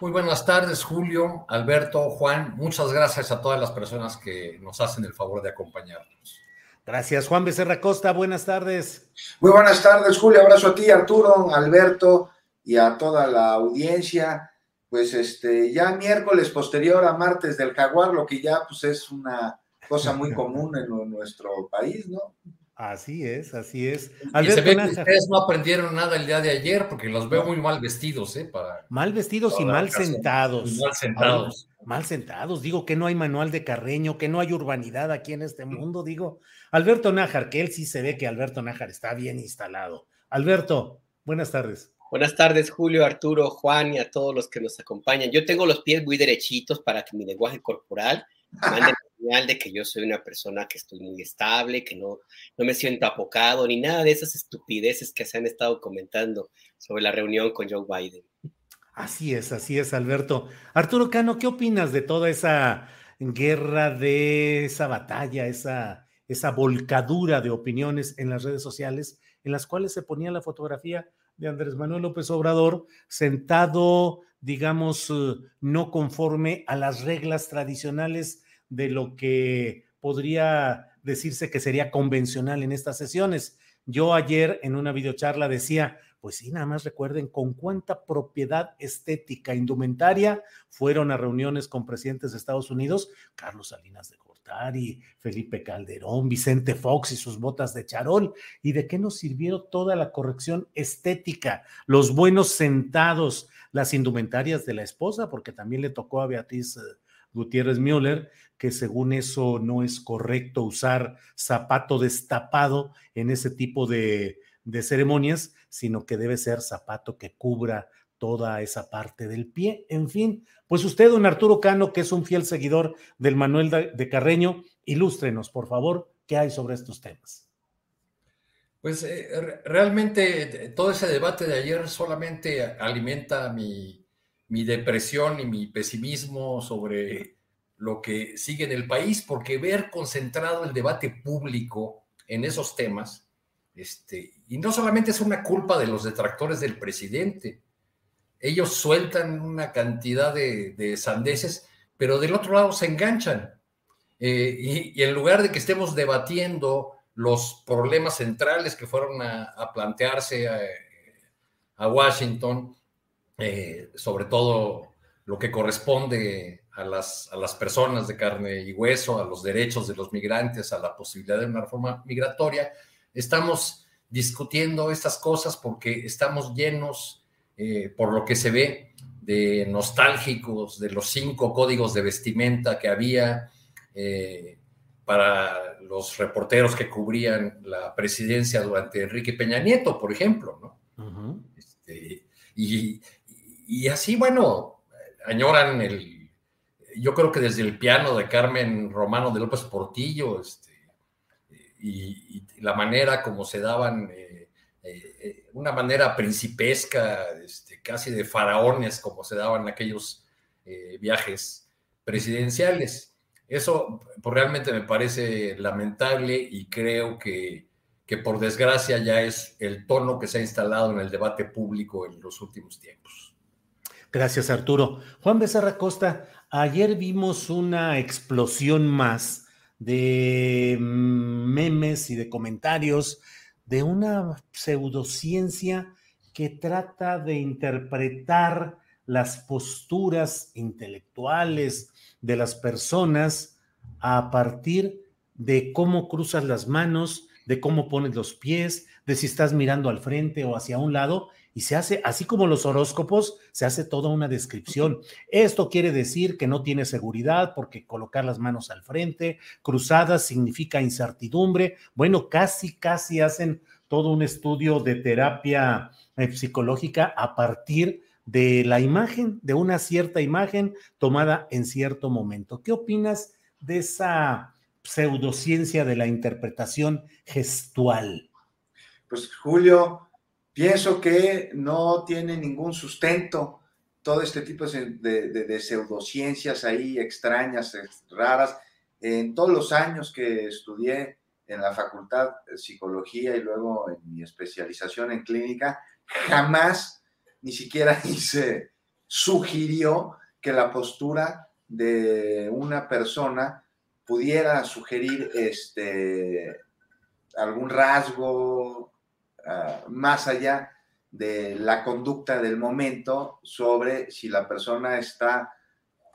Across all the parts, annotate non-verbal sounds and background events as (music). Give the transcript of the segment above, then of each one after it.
Muy buenas tardes, Julio, Alberto, Juan. Muchas gracias a todas las personas que nos hacen el favor de acompañarnos. Gracias, Juan Becerra Costa. Buenas tardes. Muy buenas tardes, Julio. Abrazo a ti, Arturo, Alberto y a toda la audiencia. Pues este, ya miércoles posterior a martes del jaguar, lo que ya pues es una cosa muy común en nuestro país, ¿no? Así es, así es. y se ve que ustedes no aprendieron nada el día de ayer porque los veo muy mal vestidos, ¿eh? Para, mal vestidos y mal sentados. mal sentados. mal sentados. Digo que no hay manual de Carreño, que no hay urbanidad aquí en este mundo. Digo, Alberto Nájar, que él sí se ve que Alberto Nájar está bien instalado. Alberto, buenas tardes. Buenas tardes, Julio, Arturo, Juan y a todos los que nos acompañan. Yo tengo los pies muy derechitos para que mi lenguaje corporal mande (laughs) de que yo soy una persona que estoy muy estable, que no, no me siento apocado, ni nada de esas estupideces que se han estado comentando sobre la reunión con Joe Biden. Así es, así es, Alberto. Arturo Cano, ¿qué opinas de toda esa guerra, de esa batalla, esa, esa volcadura de opiniones en las redes sociales en las cuales se ponía la fotografía de Andrés Manuel López Obrador sentado, digamos, eh, no conforme a las reglas tradicionales de lo que podría decirse que sería convencional en estas sesiones. Yo ayer en una videocharla decía, pues sí, nada más recuerden con cuánta propiedad estética indumentaria fueron a reuniones con presidentes de Estados Unidos, Carlos Salinas de Gortari, Felipe Calderón, Vicente Fox y sus botas de charol, y de qué nos sirvieron toda la corrección estética, los buenos sentados, las indumentarias de la esposa, porque también le tocó a Beatriz eh, Gutiérrez Müller, que según eso no es correcto usar zapato destapado en ese tipo de, de ceremonias, sino que debe ser zapato que cubra toda esa parte del pie. En fin, pues usted, don Arturo Cano, que es un fiel seguidor del Manuel de Carreño, ilústrenos, por favor, qué hay sobre estos temas. Pues eh, realmente todo ese debate de ayer solamente alimenta mi, mi depresión y mi pesimismo sobre lo que sigue en el país, porque ver concentrado el debate público en esos temas, este, y no solamente es una culpa de los detractores del presidente, ellos sueltan una cantidad de, sandeces, pero del otro lado se enganchan. Eh, y, en lugar de que estemos debatiendo los problemas centrales que fueron a, plantearse a Washington, eh, sobre todo lo que corresponde a las, a las personas de carne y hueso, a los derechos de los migrantes, a la posibilidad de una reforma migratoria. Estamos discutiendo estas cosas porque estamos llenos, eh, por lo que se ve, de nostálgicos de los cinco códigos de vestimenta que había eh, para los reporteros que cubrían la presidencia durante Enrique Peña Nieto, por ejemplo, ¿no? Este, y, y así, bueno, añoran el, yo creo que desde el piano de Carmen Romano de López Portillo, este, y, la manera como se daban, eh, eh, una manera principesca, este, casi de faraones, como se daban aquellos eh, viajes presidenciales. Eso pues, realmente me parece lamentable y creo que, que por desgracia ya es el tono que se ha instalado en el debate público en los últimos tiempos. Gracias, Arturo. Juan Becerra Costa, ayer vimos una explosión más de memes y de comentarios de una pseudociencia que trata de interpretar las posturas intelectuales de las personas a partir de cómo cruzas las manos, de cómo pones los pies, de si estás mirando al frente o hacia un lado, y se hace, así como los horóscopos, se hace toda una descripción. Esto quiere decir que no tiene seguridad porque colocar las manos al frente, cruzadas significa incertidumbre. Bueno, casi, casi hacen todo un estudio de terapia eh, psicológica a partir de la imagen, de una cierta imagen tomada en cierto momento. ¿Qué opinas de esa pseudociencia de la interpretación gestual? Pues Julio, Pienso que no tiene ningún sustento todo este tipo de, pseudociencias ahí extrañas, raras. En todos los años que estudié en la facultad de psicología y luego en mi especialización en clínica, jamás ni siquiera (laughs) se sugirió que la postura de una persona pudiera sugerir este, algún rasgo, Ah, más allá de la conducta del momento sobre si la persona está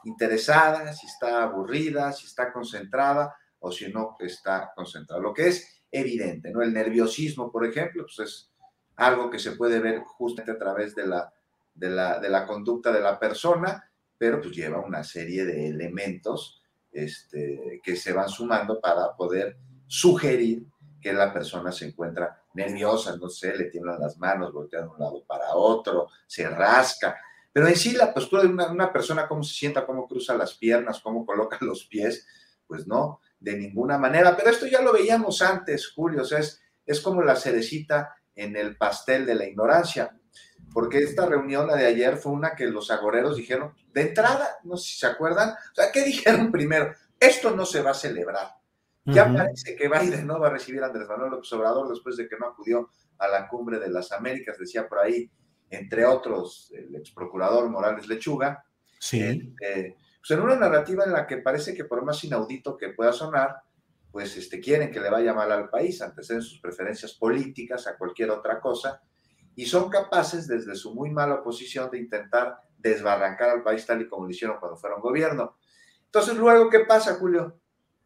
interesada, si está aburrida, si está concentrada o si no está concentrada. Lo que es evidente, ¿no? El nerviosismo, por ejemplo, pues es algo que se puede ver justamente a través de la, de la, de la conducta de la persona, pero pues lleva una serie de elementos este, que se van sumando para poder sugerir que la persona se encuentra nerviosa, no sé, le tiemblan las manos, voltea de un lado para otro, se rasca. Pero en sí la postura de una, persona, cómo se sienta, cómo cruza las piernas, cómo coloca los pies, pues no, de ninguna manera. Pero esto ya lo veíamos antes, Julio, o sea, es, es como la cerecita en el pastel de la ignorancia, porque esta reunión, la de ayer, fue una que los agoreros dijeron, de entrada, no sé si se acuerdan, o sea, ¿qué dijeron (laughs) primero? Esto no se va a celebrar. Ya parece que Biden no va a recibir a Andrés Manuel López Obrador después de que no acudió a la cumbre de las Américas, decía por ahí, entre otros, el ex procurador Morales Lechuga. Sí. Este, pues en una narrativa en la que parece que por más inaudito que pueda sonar, pues este, quieren que le vaya mal al país, anteceden sus preferencias políticas a cualquier otra cosa, y son capaces desde su muy mala posición de intentar desbarrancar al país tal y como lo hicieron cuando fueron gobierno. Entonces, luego, ¿qué pasa, Julio?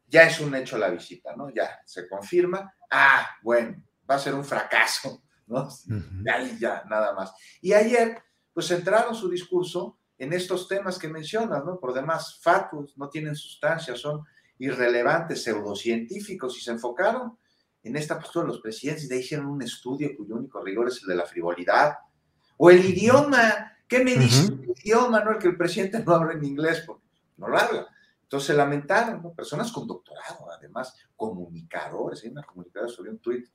Ya es un hecho la visita, ¿no? Ya se confirma, ah, bueno, va a ser un fracaso, ¿no? Ya, ya, nada más. Y ayer, pues entraron su discurso en estos temas que mencionas, ¿no? Por demás, fatuos, no tienen sustancia, son irrelevantes, pseudocientíficos, y se enfocaron en esta postura de los presidentes y de ahí hicieron un estudio cuyo único rigor es el de la frivolidad. O el idioma, ¿qué me dice el idioma, no? El que el presidente no habla en inglés, porque no lo habla. Entonces se lamentaron, ¿no? Personas con doctorado, además, comunicadores, hay una comunicadora sobre un tuit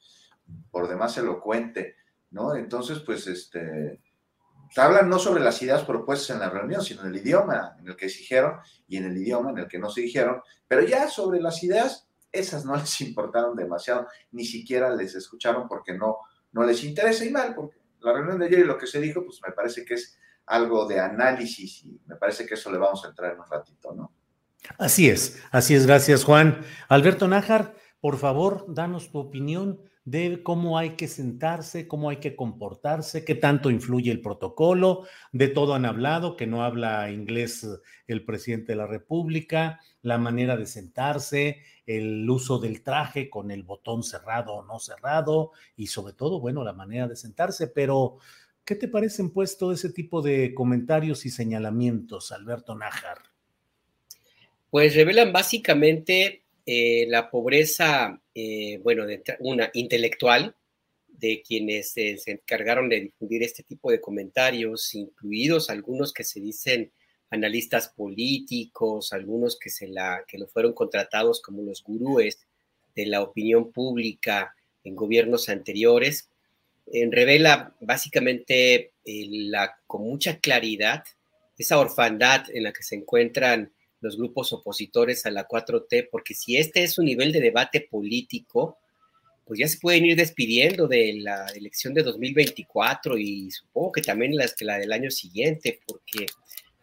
por demás elocuente, ¿no? Entonces, pues, este, hablan no sobre las ideas propuestas en la reunión, sino en el idioma en el que se dijeron y en el idioma en el que no se dijeron, pero ya sobre las ideas, esas no (laughs) les importaron demasiado, ni siquiera les escucharon porque no, no les interesa y mal, porque la reunión de ayer y lo que se dijo, pues me parece que es algo de análisis y me parece que eso le vamos a entrar en un ratito, ¿no? Así es, así es, gracias Juan. Alberto Nájar, por favor, danos tu opinión de cómo hay que sentarse, cómo hay que comportarse, qué tanto influye el protocolo, de todo han hablado, que no habla inglés el presidente de la República, la manera de sentarse, el uso del traje con el botón cerrado o no cerrado y sobre todo, bueno, la manera de sentarse, pero ¿qué te parecen pues todo ese tipo de comentarios y señalamientos, Alberto Nájar? Pues revelan básicamente eh, la pobreza, eh, bueno, de una intelectual de quienes se encargaron de difundir este tipo de comentarios, incluidos algunos que se dicen analistas políticos, algunos que, se la, que lo fueron contratados como los gurúes de la opinión pública en gobiernos anteriores, revela básicamente eh, la, con mucha claridad esa orfandad en la que se encuentran los grupos opositores a la 4T, porque si este es un nivel de debate político, pues ya se pueden ir despidiendo de la elección de 2024 y supongo que también la, la del año siguiente, porque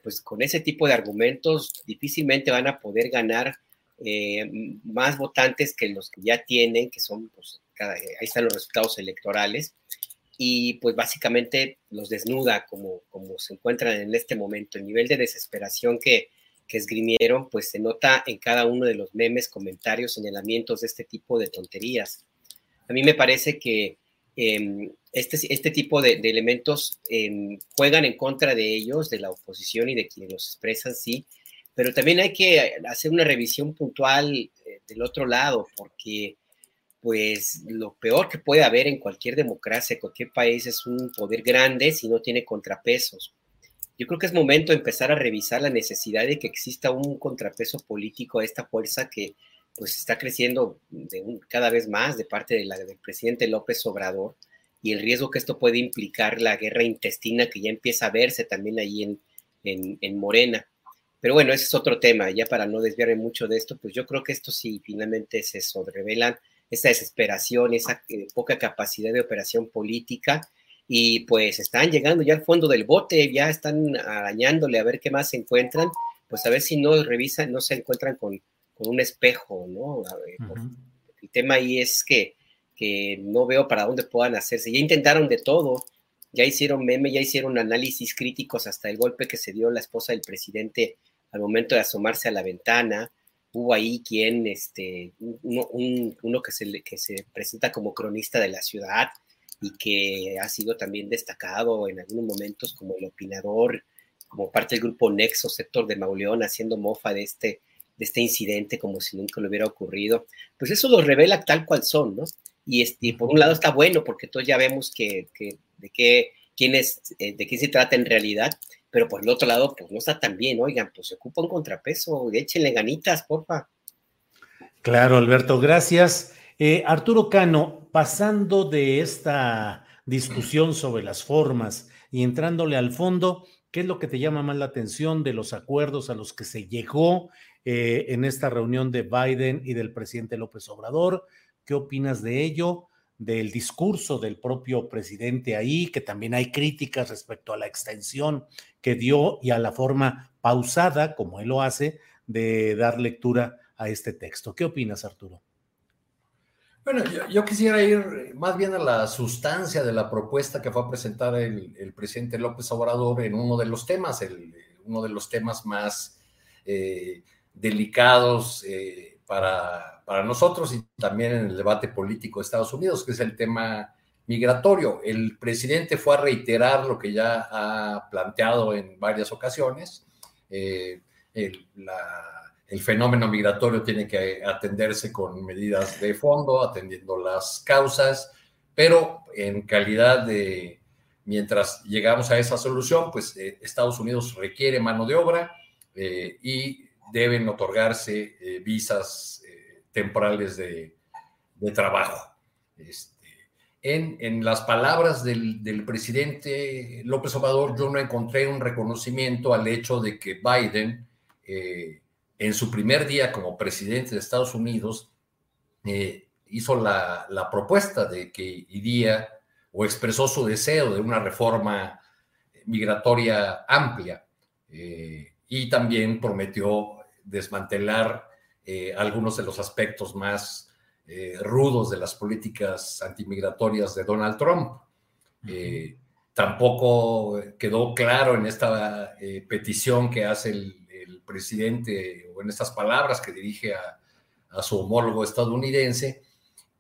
pues con ese tipo de argumentos difícilmente van a poder ganar eh, más votantes que los que ya tienen, que son, pues, ahí están los resultados electorales, y pues básicamente los desnuda como, como se encuentran en este momento. El nivel de desesperación que, que esgrimieron, pues se nota en cada uno de los memes, comentarios, señalamientos de este tipo de tonterías. A mí me parece que em, este, este tipo de, elementos em, juegan en contra de ellos, de la oposición y de quienes los expresan, sí, pero también hay que hacer una revisión puntual eh, del otro lado, porque pues lo peor que puede haber en cualquier democracia, en cualquier país, es un poder grande si no tiene contrapesos. Yo creo que es momento de empezar a revisar la necesidad de que exista un contrapeso político a esta fuerza que pues está creciendo cada vez más de parte de la, del presidente López Obrador y el riesgo que esto puede implicar la guerra intestina que ya empieza a verse también ahí en, en Morena. Pero bueno, ese es otro tema, ya para no desviarme mucho de esto, pues yo creo que esto sí finalmente se sobrevelan, esa desesperación, esa eh, poca capacidad de operación política, y pues están llegando ya al fondo del bote, ya están arañándole a ver qué más se encuentran, pues a ver si no revisan, no se encuentran con, un espejo, ¿no? El tema ahí es que, que no veo para dónde puedan hacerse. Ya intentaron de todo, ya hicieron meme, ya hicieron análisis críticos hasta el golpe que se dio la esposa del presidente al momento de asomarse a la ventana. Hubo ahí quien, este, uno, que, se, que se presenta como cronista de la ciudad y que ha sido también destacado en algunos momentos como el opinador, como parte del grupo Nexo, sector de Mauleón, haciendo mofa de este, de este incidente como si nunca le hubiera ocurrido. Pues eso lo revela tal cual son, ¿no? Y, este, por un lado está bueno porque todos ya vemos que, de qué quién es, eh, de quién se trata en realidad, pero por el otro lado, pues no está tan bien, oigan, pues se ocupa un contrapeso, échenle ganitas, porfa. Claro, Alberto, gracias. Eh, Arturo Cano, pasando de esta discusión sobre las formas y entrándole al fondo, ¿qué es lo que te llama más la atención de los acuerdos a los que se llegó eh, en esta reunión de Biden y del presidente López Obrador? ¿Qué opinas de ello? del discurso del propio presidente ahí, que también hay críticas respecto a la extensión que dio y a la forma pausada, como él lo hace, de dar lectura a este texto. ¿Qué opinas, Arturo? Bueno, yo, quisiera ir más bien a la sustancia de la propuesta que fue a presentar el, presidente López Obrador en uno de los temas, el, uno de los temas más eh, delicados eh, para, para nosotros y también en el debate político de Estados Unidos, que es el tema migratorio. El presidente fue a reiterar lo que ya ha planteado en varias ocasiones. Eh, el, el, fenómeno migratorio tiene que atenderse con medidas de fondo, atendiendo las causas, pero en calidad de, mientras llegamos a esa solución, pues eh, Estados Unidos requiere mano de obra eh, y deben otorgarse eh, visas temporales de, trabajo. Este, en, las palabras del, presidente López Obrador, yo no encontré un reconocimiento al hecho de que Biden, en su primer día como presidente de Estados Unidos, hizo la, la, propuesta de que iría o expresó su deseo de una reforma migratoria amplia y también prometió desmantelar eh, algunos de los aspectos más eh, rudos de las políticas antimigratorias de Donald Trump. Eh, tampoco quedó claro en esta petición que hace el, presidente o en estas palabras que dirige a, su homólogo estadounidense,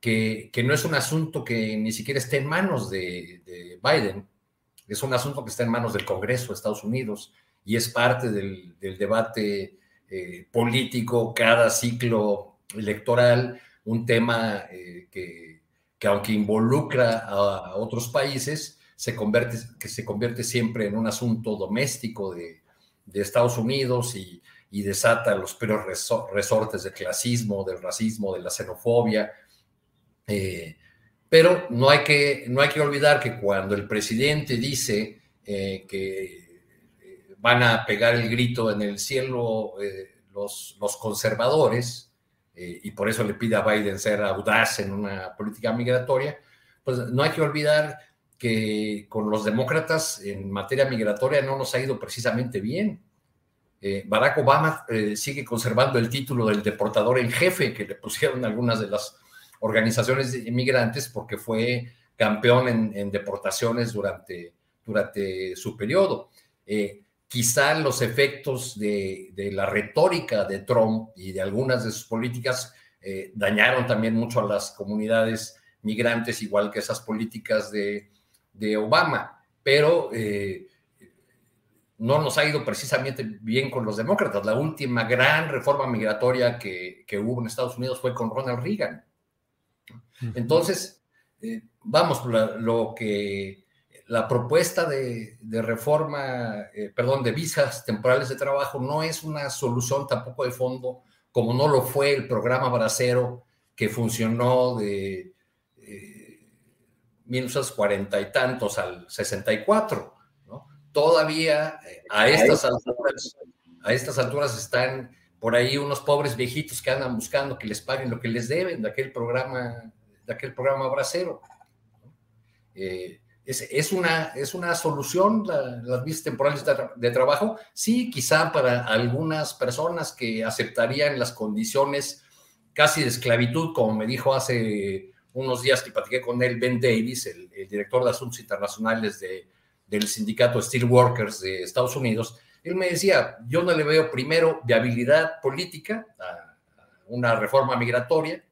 que, no es un asunto que ni siquiera esté en manos de, de, Biden, es un asunto que está en manos del Congreso de Estados Unidos y es parte del, debate eh, político cada ciclo electoral, un tema eh, que, aunque involucra a, otros países, se convierte, que se convierte siempre en un asunto doméstico de, Estados Unidos y, desata los peores resortes del clasismo, del racismo, de la xenofobia. Eh, pero no hay, que, no hay que olvidar que cuando el presidente dice que van a pegar el grito en el cielo eh, los, los, conservadores, eh, y por eso le pide a Biden ser audaz en una política migratoria, pues no hay que olvidar que con los demócratas en materia migratoria no nos ha ido precisamente bien. Eh, Barack Obama eh, sigue conservando el título del deportador en jefe que le pusieron algunas de las organizaciones de inmigrantes porque fue campeón en, deportaciones durante, durante su periodo. Eh, quizá los efectos de, la retórica de Trump y de algunas de sus políticas dañaron también mucho a las comunidades migrantes, igual que esas políticas de, de Obama, pero eh, no nos ha ido precisamente bien con los demócratas. La última gran reforma migratoria que, hubo en Estados Unidos fue con Ronald Reagan. Entonces, eh, vamos, lo que la propuesta de, reforma, eh, perdón, de visas temporales de trabajo no es una solución tampoco de fondo, como no lo fue el programa Bracero que funcionó de 1940 y tantos al 64, ¿no? Todavía eh, a estas alturas, a estas alturas están por ahí unos pobres viejitos que andan buscando que les paguen lo que les deben de aquel programa, de aquel programa bracero. Eh, es, una, es una solución las visas temporales de, trabajo, sí, quizá para algunas personas que aceptarían las condiciones casi de esclavitud, como me dijo hace unos días que platiqué con él, Ben Davis, el, director de Asuntos Internacionales de, del sindicato Steelworkers de Estados Unidos, él me decía, yo no le veo primero viabilidad política a, una reforma migratoria,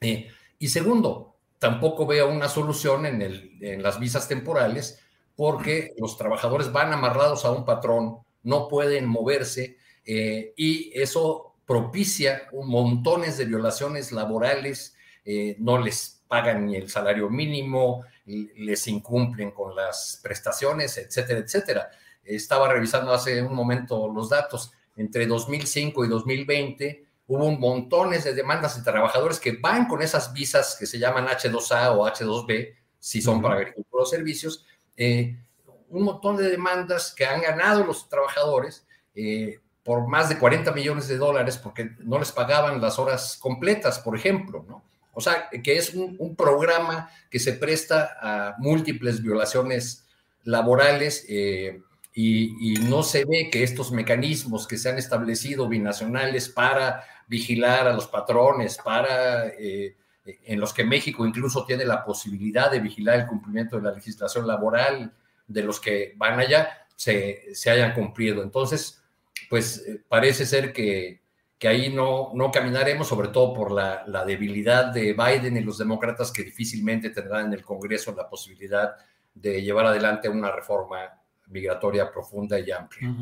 eh, y segundo, tampoco veo una solución en las visas temporales porque los trabajadores van amarrados a un patrón, no pueden moverse, eh, y eso propicia montones de violaciones laborales, eh, no les pagan ni el salario mínimo, les incumplen con las prestaciones, etcétera, etcétera. Estaba revisando hace un momento los datos. Entre 2005 y 2020 hubo montones de demandas de trabajadores que van con esas visas que se llaman H2A o H2B, si son para agricultura o servicios, eh, un montón de demandas que han ganado los trabajadores eh, por más de 40 millones de dólares porque no les pagaban las horas completas, por ejemplo, ¿no? O sea, que es un, programa que se presta a múltiples violaciones laborales eh, y, no se ve que estos mecanismos que se han establecido binacionales para vigilar a los patrones, para eh, en los que México incluso tiene la posibilidad de vigilar el cumplimiento de la legislación laboral de los que van allá, se, se hayan cumplido. Entonces, pues eh, parece ser que que ahí no, no caminaremos, sobre todo por la, debilidad de Biden y los demócratas que difícilmente tendrán en el Congreso la posibilidad de llevar adelante una reforma migratoria profunda y amplia.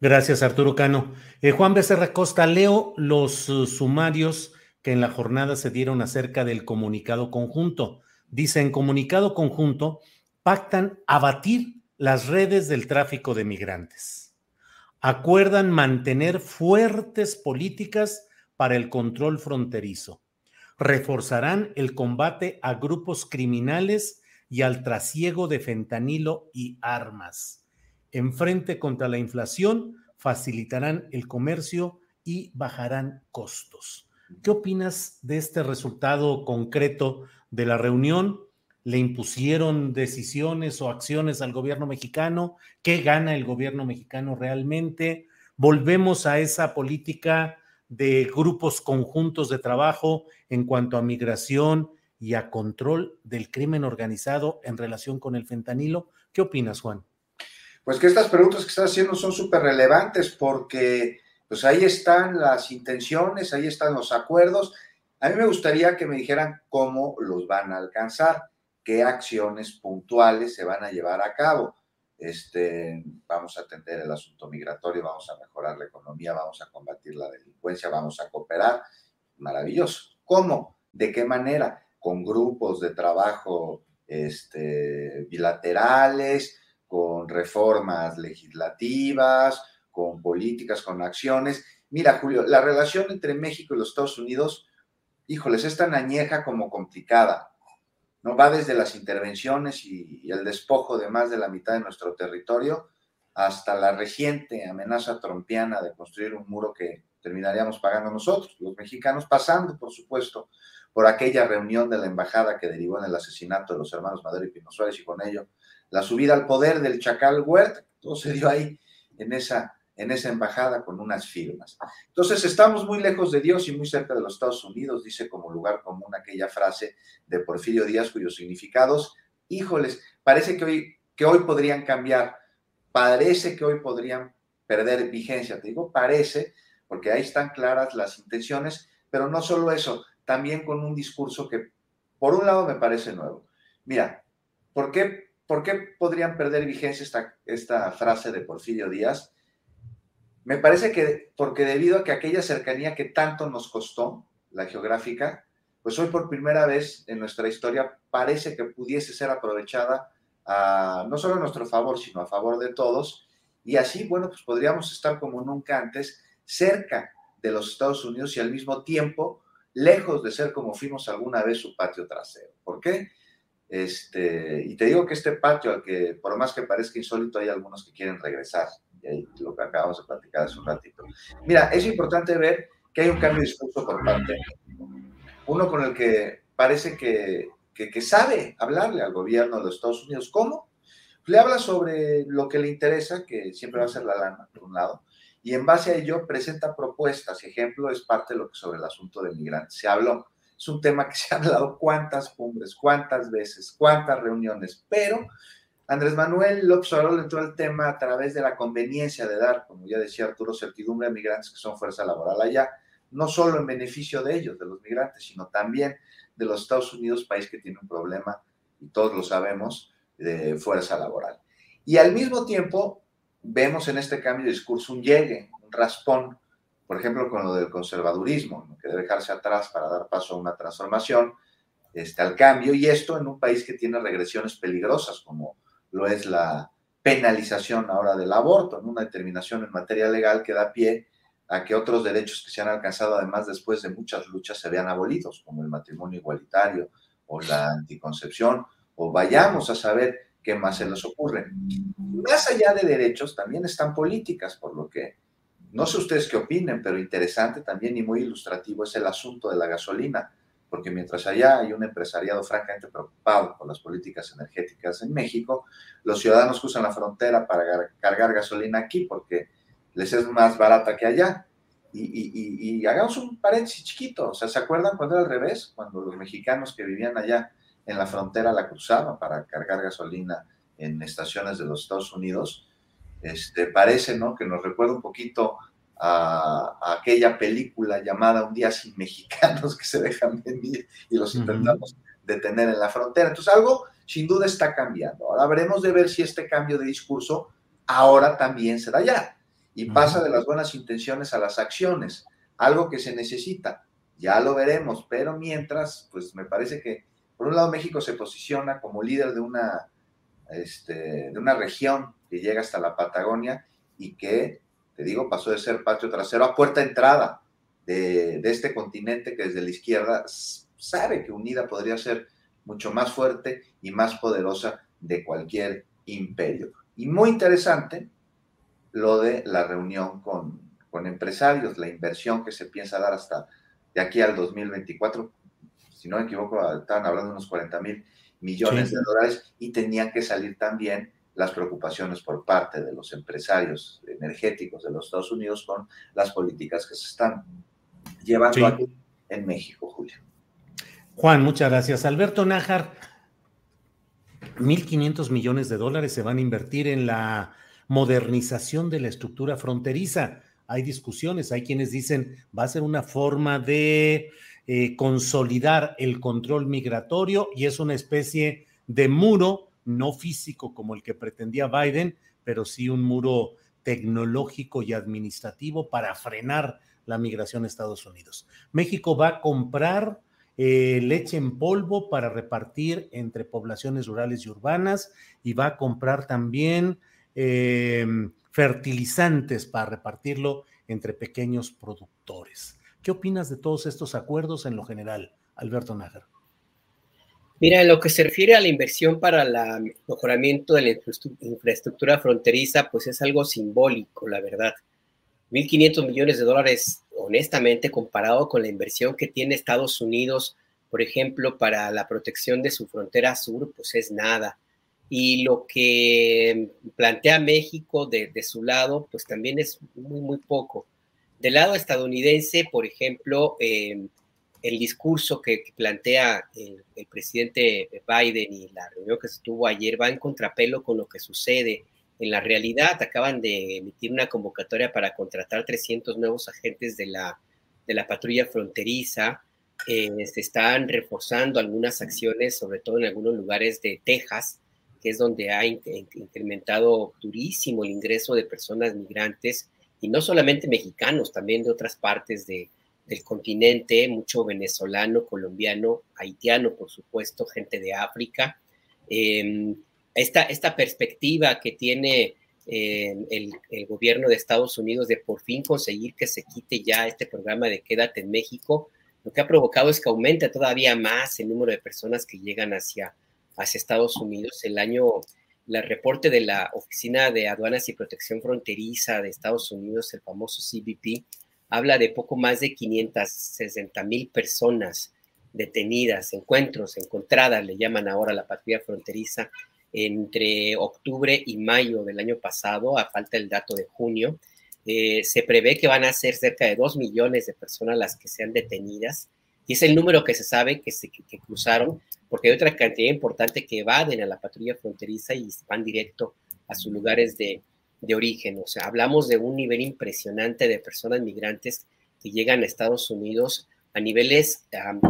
Gracias, Arturo Cano. Eh, Juan Becerra Costa, leo los uh, sumarios que en la jornada se dieron acerca del comunicado conjunto. Dice, en comunicado conjunto, pactan abatir las redes del tráfico de migrantes acuerdan mantener fuertes políticas para el control fronterizo. Reforzarán el combate a grupos criminales y al trasiego de fentanilo y armas. En frente contra la inflación, facilitarán el comercio y bajarán costos. ¿Qué opinas de este resultado concreto de la reunión? Le impusieron decisiones o acciones al gobierno mexicano, qué gana el gobierno mexicano realmente, volvemos a esa política de grupos conjuntos de trabajo en cuanto a migración y a control del crimen organizado en relación con el fentanilo. ¿Qué opinas, Juan? Pues que estas preguntas que estás haciendo son súper relevantes porque pues ahí están las intenciones, ahí están los acuerdos. A mí me gustaría que me dijeran cómo los van a alcanzar qué acciones puntuales se van a llevar a cabo. Este, vamos a atender el asunto migratorio, vamos a mejorar la economía, vamos a combatir la delincuencia, vamos a cooperar. Maravilloso. ¿Cómo? ¿De qué manera? Con grupos de trabajo este, bilaterales, con reformas legislativas, con políticas, con acciones. Mira, Julio, la relación entre México y los Estados Unidos, híjoles, es tan añeja como complicada. ¿No? Va desde las intervenciones y, el despojo de más de la mitad de nuestro territorio hasta la reciente amenaza trompiana de construir un muro que terminaríamos pagando nosotros, los mexicanos, pasando, por supuesto, por aquella reunión de la embajada que derivó en el asesinato de los hermanos Madero y Pino Suárez y con ello la subida al poder del Chacal Huerta, todo se dio ahí en esa, en esa embajada con unas firmas. Entonces estamos muy lejos de Dios y muy cerca de los Estados Unidos, dice como lugar común aquella frase de Porfirio Díaz cuyos significados, híjoles, parece que hoy, que hoy podrían cambiar, parece que hoy podrían perder vigencia, te digo parece, porque ahí están claras las intenciones, pero no solo eso, también con un discurso que, por un lado, me parece nuevo. Mira, ¿por qué, por qué podrían perder vigencia esta, esta frase de Porfirio Díaz? Me parece que porque debido a que aquella cercanía que tanto nos costó, la geográfica, pues hoy por primera vez en nuestra historia parece que pudiese ser aprovechada no solo a nuestro favor, sino a favor de todos. Y así, bueno, pues podríamos estar como nunca antes, cerca de los Estados Unidos y al mismo tiempo lejos de ser como fuimos alguna vez su patio trasero. ¿Por qué? Este, y te digo que este patio, al que por más que parezca insólito, hay algunos que quieren regresar. Ahí lo que acabamos de platicar hace un ratito. Mira, es importante ver que hay un cambio de discurso por parte uno con el que parece que, que, sabe hablarle al gobierno de los Estados Unidos. ¿Cómo? Le habla sobre lo que le interesa, que siempre va a ser la lana, por un lado, y en base a ello presenta propuestas. Ejemplo, es parte de lo que sobre el asunto del migrante se habló. Es un tema que se ha hablado cuántas cumbres, cuántas veces, cuántas reuniones, pero Andrés Manuel López Obrador entró al tema a través de la conveniencia de dar, como ya decía Arturo, certidumbre a migrantes que son fuerza laboral allá, no solo en beneficio de ellos, de los migrantes, sino también de los Estados Unidos, país que tiene un problema, y todos lo sabemos, de fuerza laboral. Y al mismo tiempo, vemos en este cambio de discurso un llegue, un raspón, por ejemplo, con lo del conservadurismo, que debe dejarse atrás para dar paso a una transformación, este, al cambio, y esto en un país que tiene regresiones peligrosas, como lo es la penalización ahora del aborto, en una determinación en materia legal que da pie a que otros derechos que se han alcanzado además después de muchas luchas se vean abolidos, como el matrimonio igualitario o la anticoncepción, o vayamos a saber qué más se les ocurre. Más allá de derechos, también están políticas, por lo que no sé ustedes qué opinen, pero interesante también y muy ilustrativo es el asunto de la gasolina, porque mientras allá hay un empresariado francamente preocupado por las políticas energéticas en México, los ciudadanos usan la frontera para cargar gasolina aquí porque les es más barata que allá. Y, hagamos un paréntesis chiquito, o sea, ¿se acuerdan cuando era al revés? Cuando los mexicanos que vivían allá en la frontera la cruzaban para cargar gasolina en estaciones de los Estados Unidos, este, parece, ¿no? Que nos recuerda un poquito a, aquella película llamada Un día sin mexicanos (laughs) que se dejan venir y los intentamos detener en la frontera. Entonces, algo sin duda está cambiando. Ahora veremos de ver si este cambio de discurso ahora también se da ya y pasa de las buenas intenciones a las acciones, algo que se necesita. Ya lo veremos, pero mientras, pues me parece que, por un lado, México se posiciona como líder de una, este, de una región que llega hasta la Patagonia y que, te digo, pasó de ser patio trasero a puerta entrada de, de este continente que desde la izquierda sabe que unida podría ser mucho más fuerte y más poderosa de cualquier imperio. Y muy interesante, lo de la reunión con, empresarios, la inversión que se piensa dar hasta de aquí al 2024, si no me equivoco, estaban hablando de unos 40 mil millones de dólares y tenían que salir también las preocupaciones por parte de los empresarios energéticos de los Estados Unidos con las políticas que se están llevando aquí en México, Julio. Juan, muchas gracias. Alberto Nájar, 1.500 millones de dólares se van a invertir en la modernización de la estructura fronteriza. Hay discusiones, hay quienes dicen va a ser una forma de eh, consolidar el control migratorio y es una especie de muro, no físico como el que pretendía Biden, pero sí un muro tecnológico y administrativo para frenar la migración a Estados Unidos. México va a comprar eh, leche en polvo para repartir entre poblaciones rurales y urbanas y va a comprar también eh, fertilizantes para repartirlo entre pequeños productores. ¿Qué opinas de todos estos acuerdos en lo general, Alberto Nájar? Mira, en lo que se refiere a la inversión para el mejoramiento de la infraestructura fronteriza, pues es algo simbólico, la verdad. 1.500 millones de dólares honestamente, comparado con la inversión que tiene Estados Unidos, por ejemplo, para la protección de su frontera sur, pues es nada. Y lo que plantea México de, su lado, pues también es muy, muy poco. Del lado estadounidense, por ejemplo, eh, el discurso que, plantea el, presidente Biden y la reunión que se tuvo ayer va en contrapelo con lo que sucede en la realidad. Acaban de emitir una convocatoria para contratar 300 nuevos agentes de la, de la patrulla fronteriza. Eh, se están reforzando algunas acciones, sobre todo en algunos lugares de Texas, que es donde ha incrementado durísimo el ingreso de personas migrantes, y no solamente mexicanos, también de otras partes de, del continente, mucho venezolano, colombiano, haitiano, por supuesto, gente de África. Em, esta, esta perspectiva que tiene el, el, gobierno de Estados Unidos de por fin conseguir que se quite ya este programa de quédate en México, lo que ha provocado es que aumente todavía más el número de personas que llegan hacia, hacia Estados Unidos. El año, el reporte de la Oficina de Aduanas y Protección Fronteriza de Estados Unidos, el famoso CBP, habla de poco más de 560 mil personas detenidas, encuentros, encontradas, le llaman ahora la patrulla fronteriza, entre octubre y mayo del año pasado, a falta el dato de junio. Eh, se prevé que van a ser cerca de 2 millones de personas las que sean detenidas, y es el número que se sabe que, se, que cruzaron, porque hay otra cantidad importante que evaden a la patrulla fronteriza y van directo a sus lugares de, de origen. O sea, hablamos de un nivel impresionante de personas migrantes que llegan a Estados Unidos a niveles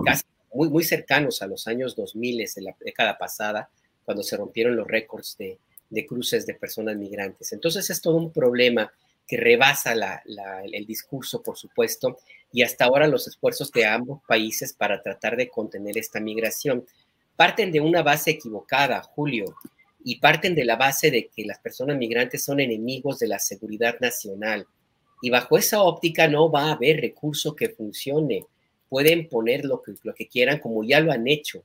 casi muy, muy cercanos a los años 2000 de la década pasada, cuando se rompieron los récords de, de cruces de personas migrantes. Entonces es todo un problema que rebasa la, el discurso, por supuesto, y hasta ahora los esfuerzos de ambos países para tratar de contener esta migración parten de una base equivocada, Julio y parten de la base de que las personas migrantes son enemigos de la seguridad nacional. Y bajo esa óptica no va a haber recurso que funcione. Pueden poner lo que, lo que quieran, como ya lo han hecho,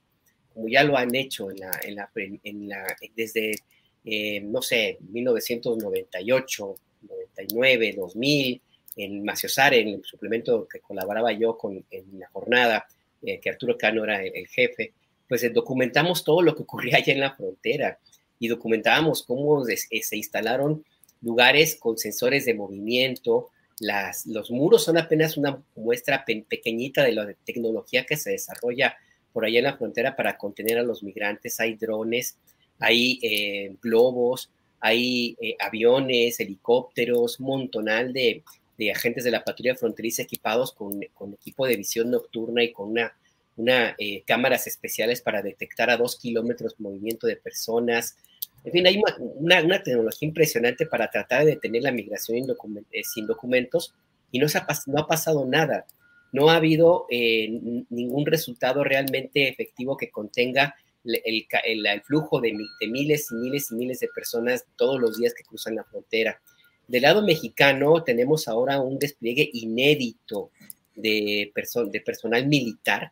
como ya lo han hecho en la, en la, en la desde, eh, no sé, 1998, 99, 2000, en Maciosar, en el suplemento que colaboraba yo con, en la jornada, eh, que Arturo Cano era el, el jefe, pues eh, documentamos todo lo que ocurría (laughs) allá en la frontera y documentábamos cómo eh, se instalaron lugares con sensores de movimiento. Las, los muros son apenas una muestra pequeñita de la tecnología que se desarrolla por allá en la frontera para contener a los migrantes. Hay drones, hay eh, globos, hay eh, aviones, helicópteros, montonal de, de, agentes de la patrulla fronteriza equipados con, con, equipo de visión nocturna y con una, una cámaras especiales para detectar a dos kilómetros movimiento de personas. En fin, hay una, una, tecnología impresionante para tratar de detener la migración eh, sin documentos y no, se ha, no ha pasado nada. No ha habido eh, ningún resultado realmente efectivo que contenga el, el, el flujo de, de, miles y miles y miles de personas todos los días que cruzan la frontera. Del lado mexicano tenemos ahora un despliegue inédito de, perso de personal militar,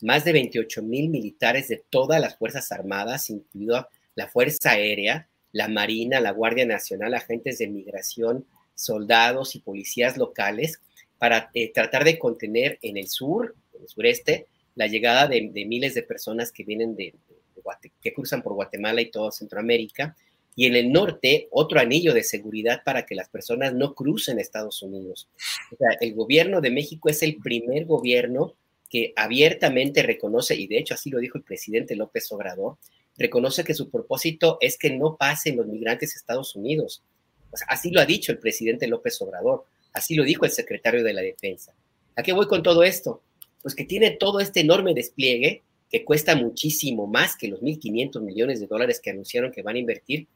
más de 28 mil militares de todas las Fuerzas Armadas, incluido la Fuerza Aérea, la Marina, la Guardia Nacional, agentes de migración, soldados y policías locales para eh, tratar de contener en el sur, en el sureste, la llegada de, miles de personas que vienen de, de, que cruzan por Guatemala y toda Centroamérica, y en el norte otro anillo de seguridad para que las personas no crucen Estados Unidos. O sea, el gobierno de México es el primer gobierno que abiertamente reconoce, y de hecho así lo dijo el presidente López Obrador, reconoce que su propósito es que no pasen los migrantes a Estados Unidos. así lo ha dicho el presidente López Obrador, así lo dijo el secretario de la Defensa. ¿A qué voy con todo esto? Pues que tiene todo este enorme despliegue que cuesta muchísimo más que los 1.500 millones de dólares que anunciaron que van a invertir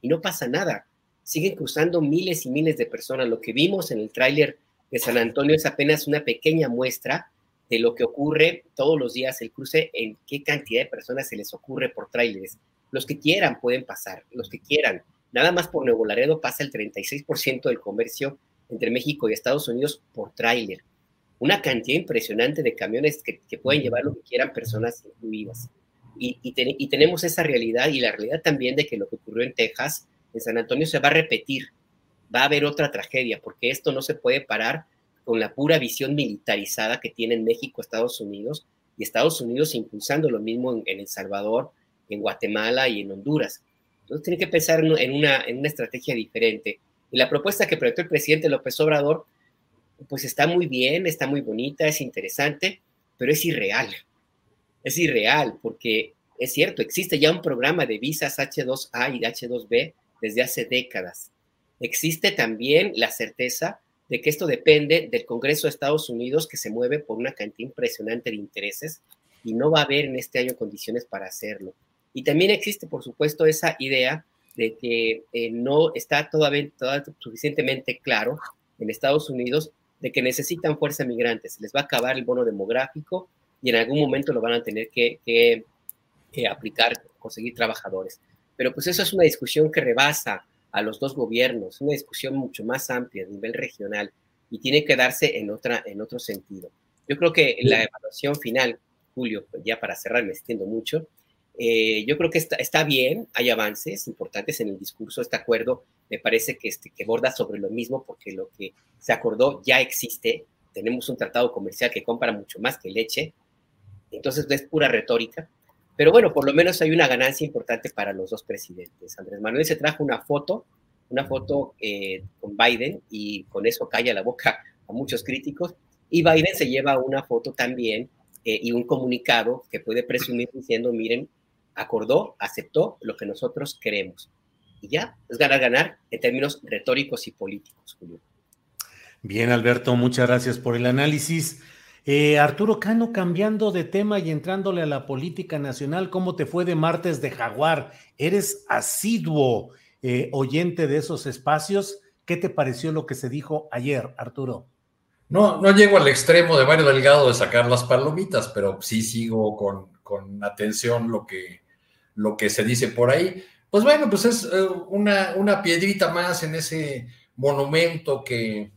y no pasa nada. Siguen cruzando miles y miles de personas. Lo que vimos en el tráiler de San Antonio es apenas una pequeña muestra de lo que ocurre todos los días, el cruce, en qué cantidad de personas se les ocurre por tráileres. Los que quieran pueden pasar, los que quieran. Nada más por Nuevo Laredo pasa el 36% del comercio entre México y Estados Unidos por tráiler. Una cantidad impresionante de camiones que, pueden llevar lo que quieran personas incluidas. Y, y tenemos esa realidad y la realidad también de que lo que ocurrió en Texas, en San Antonio, se va a repetir. Va a haber otra tragedia porque esto no se puede parar con la pura visión militarizada que tienen México, Estados Unidos, y Estados Unidos impulsando lo mismo en, El Salvador, en Guatemala y en Honduras. Entonces tiene que pensar en una, en una estrategia diferente. Y la propuesta que proyectó el presidente López Obrador, pues está muy bien, está muy bonita, es interesante, pero es irreal. Es irreal porque es cierto, existe ya un programa de visas H2A y H2B desde hace décadas. Existe también la certeza de que esto depende del Congreso de Estados Unidos que se mueve por una cantidad impresionante de intereses y no va a haber en este año condiciones para hacerlo. Y también existe, por supuesto, esa idea de que eh, no está todavía, suficientemente claro en Estados Unidos de que necesitan fuerza migrantes. Les va a acabar el bono demográfico y en algún momento lo van a tener que, que aplicar, conseguir trabajadores. Pero pues eso es una discusión que rebasa a los dos gobiernos, una discusión mucho más amplia a nivel regional y tiene que darse en, otra, en otro sentido. Yo creo que la evaluación final, Julio, ya para cerrar, me extiendo mucho, eh, yo creo que está, está, bien, hay avances importantes en el discurso, este acuerdo me parece que, este, que borda sobre lo mismo porque lo que se acordó ya existe, tenemos un tratado comercial que compra mucho más que leche, entonces es pura retórica, pero bueno, por lo menos hay una ganancia importante para los dos presidentes. Andrés Manuel se trajo una foto, una foto eh, con Biden y con eso calla la boca a muchos críticos. Y Biden se lleva una foto también eh, y un comunicado que puede presumir diciendo, miren, acordó, aceptó lo que nosotros queremos. Y ya, es ganar, ganar en términos retóricos y políticos, Julio. Bien, Alberto, muchas gracias por el análisis. Eh, Arturo Cano, cambiando de tema y entrándole a la política nacional, ¿cómo te fue de martes de Jaguar? Eres asiduo eh, oyente de esos espacios. ¿Qué te pareció lo que se dijo ayer, Arturo? No, no llego al extremo de Mario Delgado de sacar las palomitas, pero sí sigo con, atención lo que, lo que se dice por ahí. Pues bueno, pues es eh, una, una piedrita más en ese monumento que,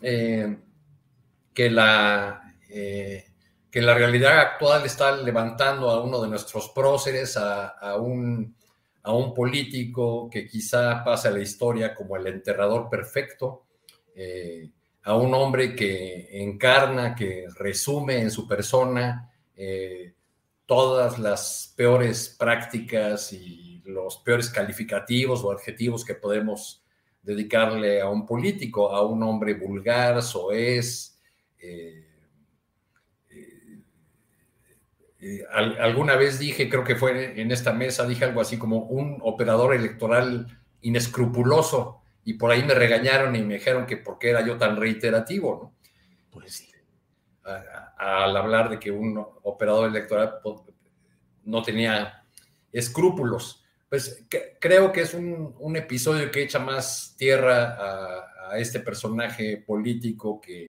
que la eh, que en la realidad actual está levantando a uno de nuestros próceres, a, un, a un político que quizá pase a la historia como el enterrador perfecto, eh, a un hombre que encarna, que resume en su persona eh, todas las peores prácticas y los peores calificativos o adjetivos que podemos dedicarle a un político, a un hombre vulgar, soez, eh, Eh, alguna vez dije, creo que fue en esta mesa, dije algo así como un operador electoral inescrupuloso y por ahí me regañaron y me dijeron que por qué era yo tan reiterativo, ¿no? Pues al hablar de que un operador electoral no tenía escrúpulos. Pues creo que es un, episodio que echa más tierra a este personaje político que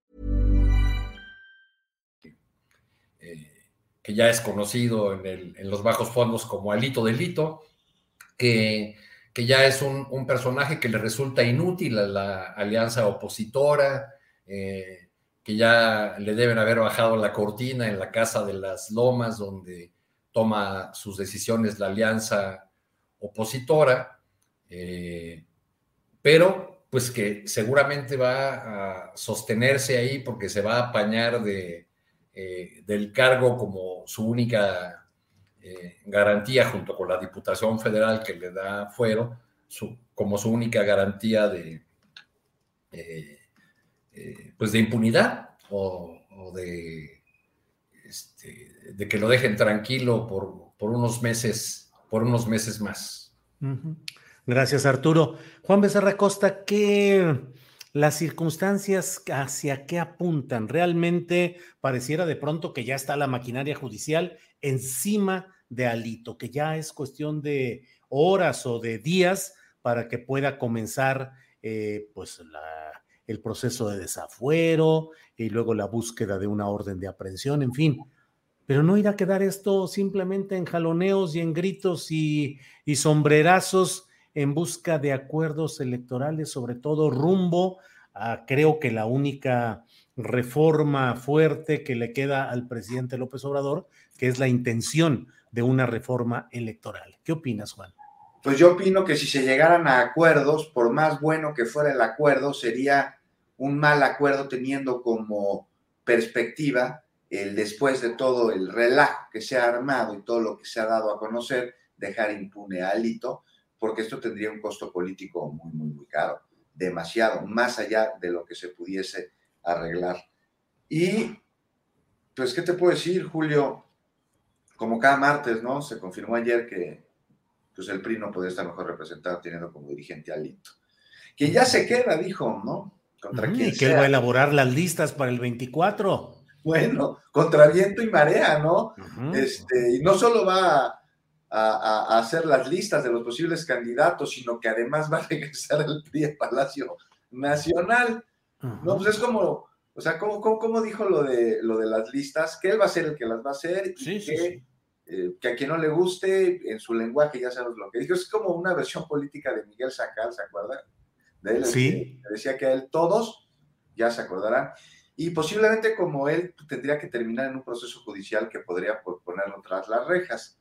Que ya es conocido en, los bajos fondos como Alito Delito, que, que ya es un, un, personaje que le resulta inútil a la alianza opositora, eh, que ya le deben haber bajado la cortina en la Casa de las Lomas, donde toma sus decisiones la alianza opositora, eh, pero pues que seguramente va a sostenerse ahí porque se va a apañar de, eh, del cargo como su única eh, garantía, junto con la Diputación Federal que le da fuero, como su única garantía de, eh, pues de impunidad o, de, este, de que lo dejen tranquilo por, por, unos meses, por unos meses más. Gracias, Arturo. Juan Becerra Costa, ¿qué las circunstancias hacia qué apuntan? Realmente pareciera de pronto que ya está la maquinaria judicial encima de Alito, que ya es cuestión de horas o de días para que pueda comenzar eh, pues el proceso de desafuero y luego la búsqueda de una orden de aprehensión, en fin. Pero no irá a quedar esto simplemente en jaloneos y en gritos y, y sombrerazos en busca de acuerdos electorales, sobre todo rumbo a creo que la única reforma fuerte que le queda al presidente López Obrador, que es la intención de una reforma electoral. ¿Qué opinas, Juan? Pues yo opino que si se llegaran a acuerdos, por más bueno que fuera el acuerdo, sería un mal acuerdo teniendo como perspectiva el después de todo el relajo que se ha armado y todo lo que se ha dado a conocer, dejar impune a Alito, porque esto tendría un costo político muy, muy, muy caro, demasiado, más allá de lo que se pudiese arreglar. Y, pues, ¿qué te puedo decir, Julio? Como cada martes, ¿no? Se confirmó ayer que pues el PRI no puede estar mejor representado teniendo como dirigente a Lito. Que ya se queda, dijo, ¿no? Contra quién y que él va a elaborar las listas para el 24. Bueno, contra viento y marea, ¿no? este, y no solo va a, hacer las listas de los posibles candidatos, sino que además va a (laughs) regresar al PRI al Palacio Nacional. No, pues es como, o sea, ¿cómo, cómo, dijo lo de, lo de las listas? Que él va a ser el que las va a hacer y que, eh, que, a quien no le guste, en su lenguaje ya sabemos lo que dijo. Es como una versión política de Miguel Sacal, ¿se acuerdan? De él, sí. decía que a él todos, ya se acordarán. Y posiblemente como él tendría que terminar en un proceso judicial que podría ponerlo tras las rejas.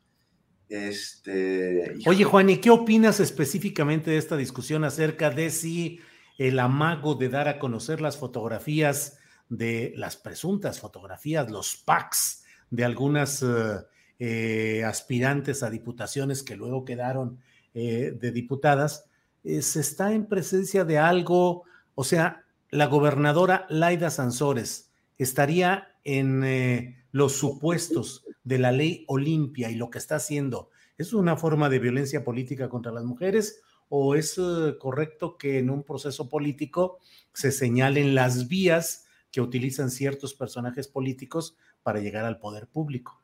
Este, Oye, Juan, ¿y qué opinas específicamente de esta discusión acerca de si el amago de dar a conocer las fotografías de las presuntas fotografías, los packs de algunas eh, eh, aspirantes a diputaciones que luego quedaron eh, de diputadas, se está en presencia de algo, o sea, la gobernadora Laida Sansores estaría en los supuestos de la ley Olimpia y lo que está haciendo. ¿Es una forma de violencia política contra las mujeres o es eh, correcto que en un proceso político se señalen las vías que utilizan ciertos personajes políticos para llegar al poder público?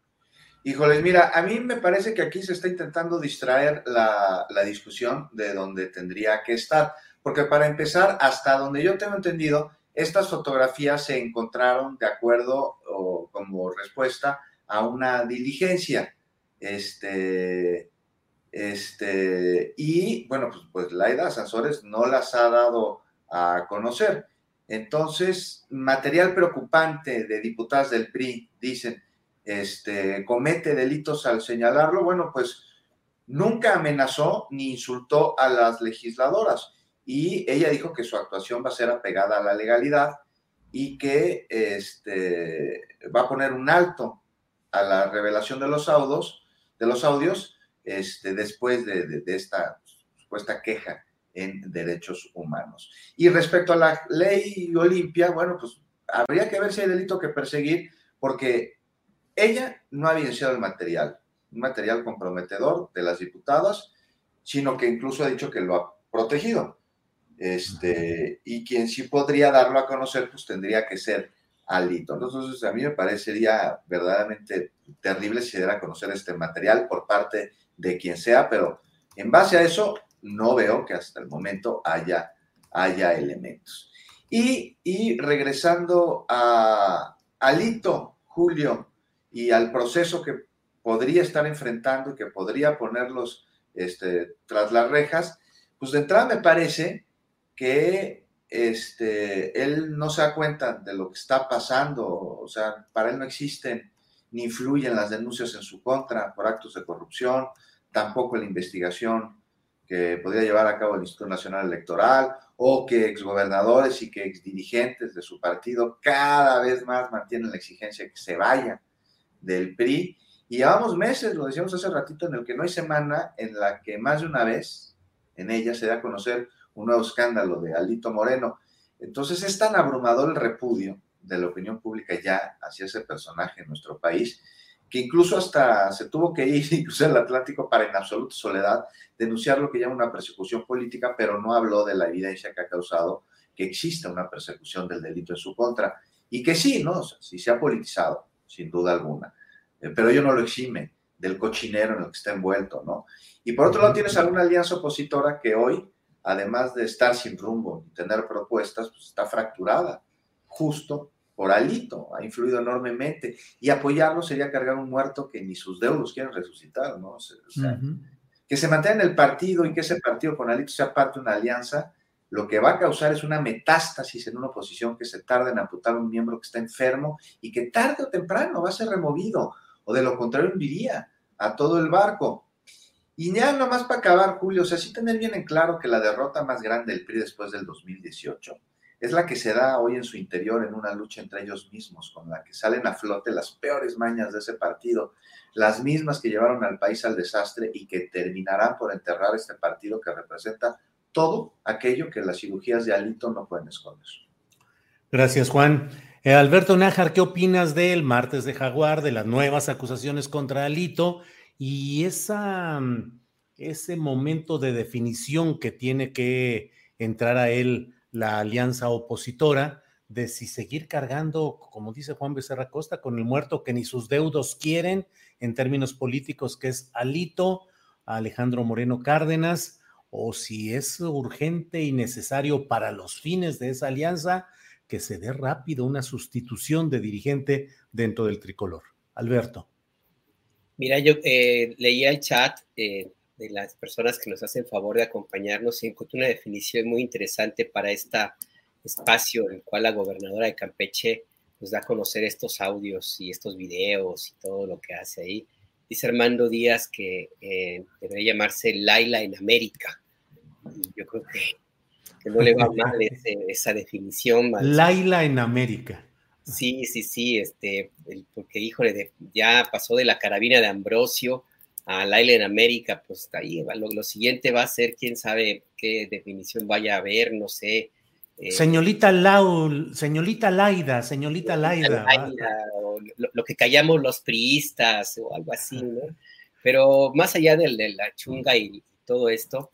Híjoles, mira, a mí me parece que aquí se está intentando distraer la, discusión de donde tendría que estar, porque para empezar, hasta donde yo tengo entendido, estas fotografías se encontraron de acuerdo o como respuesta a una diligencia. Este, este, y bueno, pues, pues Laida Sansores no las ha dado a conocer. Entonces, material preocupante de diputadas del PRI, dicen, este, comete delitos al señalarlo. Bueno, pues nunca amenazó ni insultó a las legisladoras y ella dijo que su actuación va a ser apegada a la legalidad y que este, va a poner un alto a la revelación de los audios, de los audios este, después de, esta supuesta queja en derechos humanos. Y respecto a la ley Olimpia, bueno, pues habría que ver si hay delito que perseguir, porque ella no ha evidenciado el material, un material comprometedor de las diputadas, sino que incluso ha dicho que lo ha protegido. Este, y quien sí podría darlo a conocer, pues tendría que ser Alito. Entonces, a mí me parecería verdaderamente terrible si diera a conocer este material por parte de quien sea, pero en base a eso no veo que hasta el momento haya, haya elementos. Y, y regresando a Alito, Julio, y al proceso que podría estar enfrentando y que podría ponerlos este, tras las rejas, pues de entrada me parece que este, él no se da cuenta de lo que está pasando, o sea, para él no existen ni influyen las denuncias en su contra por actos de corrupción, tampoco la investigación que podría llevar a cabo el Instituto Nacional Electoral o que exgobernadores y que exdirigentes de su partido cada vez más mantienen la exigencia de que se vaya del PRI. Y llevamos meses, lo decíamos hace ratito, en el que no hay semana en la que más de una vez en ella se da a conocer un nuevo escándalo de Alito Moreno. Entonces es tan abrumador el repudio de la opinión pública ya hacia ese personaje en nuestro país, que incluso hasta se tuvo que ir (laughs) incluso el Atlántico para en absoluta soledad denunciar lo que llama una persecución política, pero no habló de la evidencia que ha causado que exista una persecución del delito en su contra. Y que sí, ¿no? sí se ha politizado, sin duda alguna. Eh, pero ello no lo exime del cochinero en el que está envuelto, ¿no? Y por otro lado tienes alguna alianza opositora que hoy, además de estar sin rumbo y tener propuestas, pues está fracturada, justo por Alito, ha influido enormemente. Y apoyarlo sería cargar un muerto que ni sus deudos quieren resucitar, ¿no? O sea, Que se mantenga en el partido y que ese partido con Alito sea parte de una alianza, lo que va a causar es una metástasis en una oposición que se tarda en amputar un miembro que está enfermo y que tarde o temprano va a ser removido, o de lo contrario hundiría a todo el barco. Y ya nomás para acabar, Julio, o sea, sí tener bien en claro que la derrota más grande del PRI después del 2018 es la que se da hoy en su interior en una lucha entre ellos mismos, con la que salen a flote las peores mañas de ese partido, las mismas que llevaron al país al desastre y que terminarán por enterrar este partido que representa todo aquello que las cirugías de Alito no pueden esconder. Gracias, Juan. Eh, Alberto Nájar, ¿qué opinas del martes de Jaguar, de las nuevas acusaciones contra Alito y mm, ese momento de definición que tiene que entrar a él la alianza opositora de si seguir cargando, como dice Juan Becerra Costa, con el muerto que ni sus deudos quieren en términos políticos, que es Alito, Alejandro Moreno Cárdenas, o si es urgente y necesario para los fines de esa alianza que se dé rápido una sustitución de dirigente dentro del tricolor. Alberto. Mira, yo eh, leía el chat eh, de las personas que nos hacen favor de acompañarnos y encontré una definición muy interesante para este espacio en el cual la gobernadora de Campeche nos da a conocer estos audios y estos videos y todo lo que hace ahí. Dice Armando Díaz que eh, debería llamarse Laila en América yo creo que, no le va (laughs) mal esa definición. Laila en América. Sí, sí, sí, este, porque híjole, ya pasó de la carabina de Ambrosio a Laila en América, pues ahí lo, lo, siguiente va a ser, quién sabe qué definición vaya a haber, no sé. Eh, señorita Lau, señorita Laida, señorita Laida. lo, que callamos los priistas o algo así, ¿no? Pero más allá de la chunga y todo esto,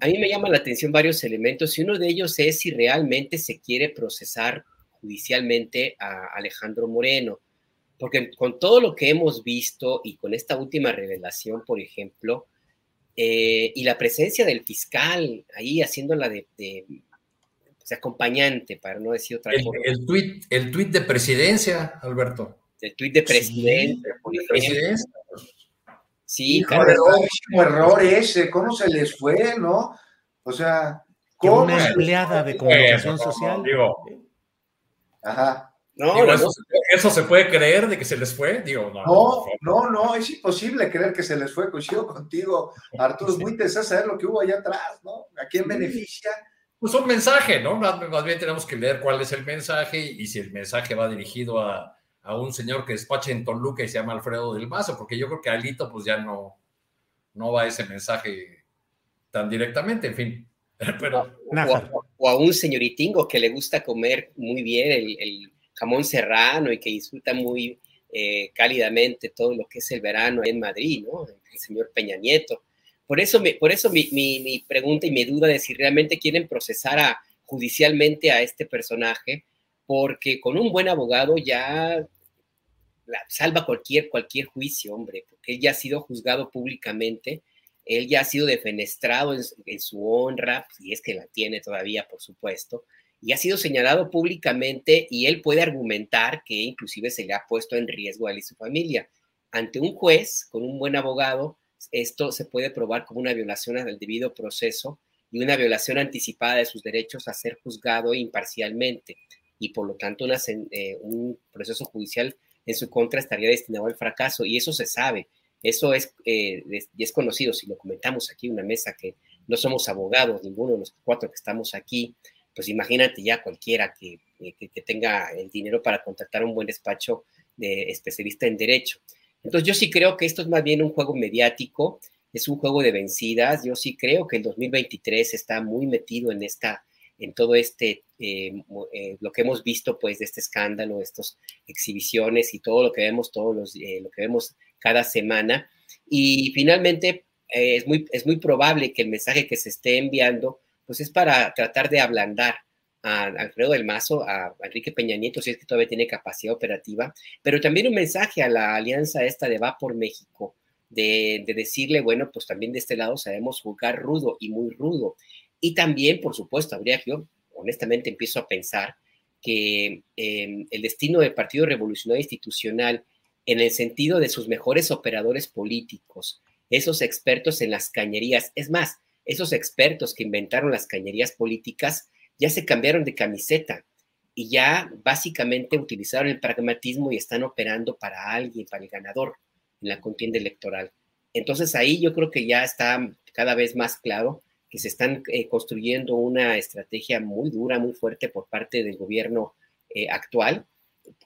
a mí me llaman la atención varios elementos y uno de ellos es si realmente se quiere procesar judicialmente a Alejandro Moreno, porque con todo lo que hemos visto y con esta última revelación, por ejemplo, eh, y la presencia del fiscal ahí haciéndola de, de, pues, acompañante, para no decir otra cosa. El tuit el tweet de presidencia, Alberto. El tuit de presidencia. Sí, un error ese, ¿cómo se les fue, no? O sea, ¿cómo? Una empleada de comunicación social. Digo, Ajá. No, eso, se puede creer de que se les fue? Digo, no, no, no, no, es imposible creer que se les fue. Coincido contigo, Arturo. Es muy interesante saber lo que hubo allá atrás, ¿no? ¿A quién beneficia? Pues un mensaje, ¿no? Más bien tenemos que leer cuál es el mensaje y si el mensaje va dirigido a, a un señor que despacha en Toluca y se llama Alfredo del Mazo, porque yo creo que Alito pues ya no, no va ese mensaje tan directamente, en fin. (laughs) Pero, o, a, un señoritingo que le gusta comer muy bien el, jamón serrano y que disfruta muy eh, cálidamente todo lo que es el verano en Madrid, ¿no? El señor Peña Nieto. Por eso, me, por eso mi, mi, mi pregunta y mi duda de si realmente quieren procesar a, judicialmente a este personaje, porque con un buen abogado ya salva cualquier, cualquier juicio, hombre, porque él ya ha sido juzgado públicamente, él ya ha sido defenestrado en, su honra, y es que la tiene todavía, por supuesto, y ha sido señalado públicamente y él puede argumentar que inclusive se le ha puesto en riesgo a él y su familia. Ante un juez con un buen abogado, esto se puede probar como una violación al debido proceso y una violación anticipada de sus derechos a ser juzgado imparcialmente y por lo tanto eh, un proceso judicial en su contra estaría destinado al fracaso y eso se sabe, eso es, eh, es conocido, si lo comentamos aquí en una mesa que no somos abogados, ninguno de los cuatro que estamos aquí, pues imagínate ya cualquiera que, eh, que, tenga el dinero para contratar un buen despacho de especialista en derecho. Entonces yo sí creo que esto es más bien un juego mediático, es un juego de vencidas, yo sí creo que el 2023 está muy metido en esta en todo este, eh, lo que hemos visto pues de este escándalo, estas exhibiciones y todo lo que vemos, todos los, eh, lo que vemos cada semana. Y finalmente es, muy, es muy probable que el mensaje que se esté enviando pues es para tratar de ablandar a Alfredo del Mazo, a Enrique Peña Nieto, si es que todavía tiene capacidad operativa, pero también un mensaje a la alianza esta de Va por México, de, de, decirle, bueno, pues también de este lado sabemos jugar rudo y muy rudo. Y también, por supuesto, habría yo honestamente empiezo a pensar que eh, el destino del Partido Revolucionario Institucional, en el sentido de sus mejores operadores políticos, esos expertos en las cañerías, es más, esos expertos que inventaron las cañerías políticas, ya se cambiaron de camiseta y ya básicamente utilizaron el pragmatismo y están operando para alguien, para el ganador en la contienda electoral. Entonces ahí yo creo que ya está cada vez más claro que se están eh, construyendo una estrategia muy dura, muy fuerte por parte del gobierno eh, actual,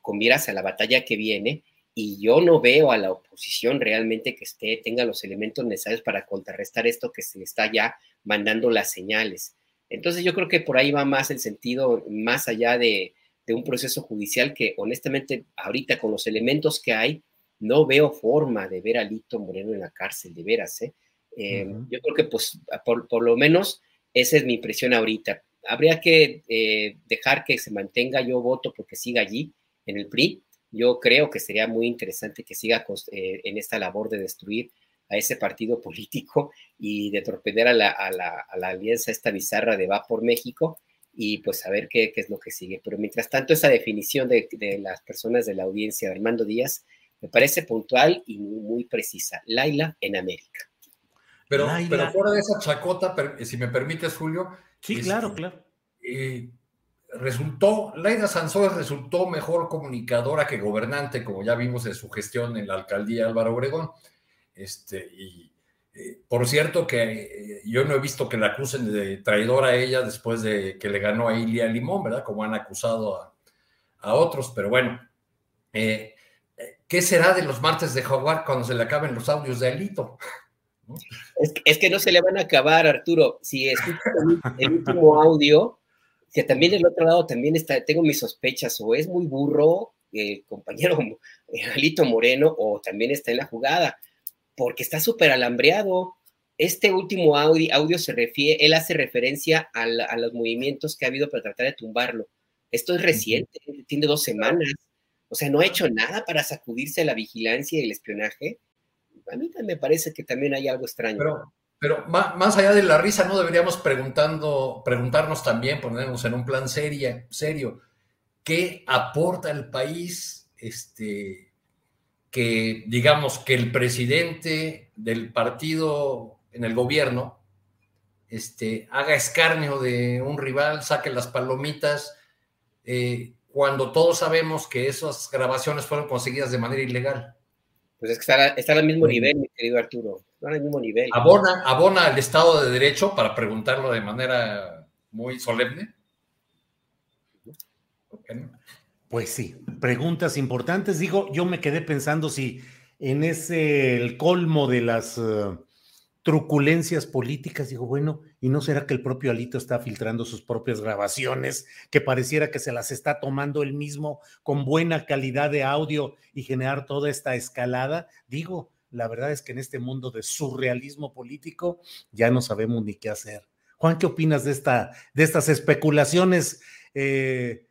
con miras a la batalla que viene, y yo no veo a la oposición realmente que esté, tenga los elementos necesarios para contrarrestar esto que se está ya mandando las señales. Entonces yo creo que por ahí va más el sentido, más allá de, de un proceso judicial que honestamente ahorita con los elementos que hay, no veo forma de ver a Lito Moreno en la cárcel, de veras, ¿eh? Eh, yo creo que pues por, lo menos esa es mi impresión ahorita. Habría que eh, dejar que se mantenga, yo voto porque siga allí en el PRI. Yo creo que sería muy interesante que siga eh, en esta labor de destruir a ese partido (laughs) político y de torpedear a la, alianza esta bizarra de Va por México y pues a ver qué, es lo que sigue. Pero mientras tanto, esa definición de, las personas de la audiencia de Armando Díaz me parece puntual y muy precisa. Laila en América. Pero, pero fuera de esa chacota, si me permites, Julio. Sí, este, claro, claro. Eh, resultó, Laida Sanzores resultó mejor comunicadora que gobernante, como ya vimos en su gestión en la alcaldía Álvaro Obregón. Este, y eh, por cierto que eh, yo no he visto que la acusen de traidora a ella después de que le ganó a Ilia Limón, ¿verdad? Como han acusado a, otros, pero bueno. ¿Qué será de los martes de Jaguar cuando se le acaben los audios de Alito? (laughs) Es que, no se le van a acabar, Arturo. Si escuchas el, último audio, que también del otro lado también está, tengo mis sospechas, o es muy burro el compañero (laughs) Alito Moreno, o también está en la jugada, porque está súper alambreado. Este último audio, audio, se refiere, él hace referencia a, a, los movimientos que ha habido para tratar de tumbarlo. Esto es reciente, tiene dos semanas. O sea, no ha hecho nada para sacudirse la vigilancia y el espionaje a mí me parece que también hay algo extraño. Pero, pero más, allá de la risa, ¿no? Deberíamos preguntando, preguntarnos también, ponernos en un plan serio, serio, ¿qué aporta el país? Este, que digamos que el presidente del partido en el gobierno este, haga escarnio de un rival, saque las palomitas, eh, cuando todos sabemos que esas grabaciones fueron conseguidas de manera ilegal. Pues es que está, al mismo nivel, mi querido Arturo. Está al mismo nivel. ¿Abona, ¿Abona el Estado de Derecho para preguntarlo de manera muy solemne? Pues sí, preguntas importantes. Digo, yo me quedé pensando si en ese el colmo de las eh, truculencias políticas, digo, bueno, ¿y no será que el propio Alito está filtrando sus propias grabaciones, que pareciera que se las está tomando él mismo con buena calidad de audio y generar toda esta escalada? Digo, la verdad es que en este mundo de surrealismo político ya no sabemos ni qué hacer. Juan, ¿qué opinas de, esta, de estas especulaciones eh,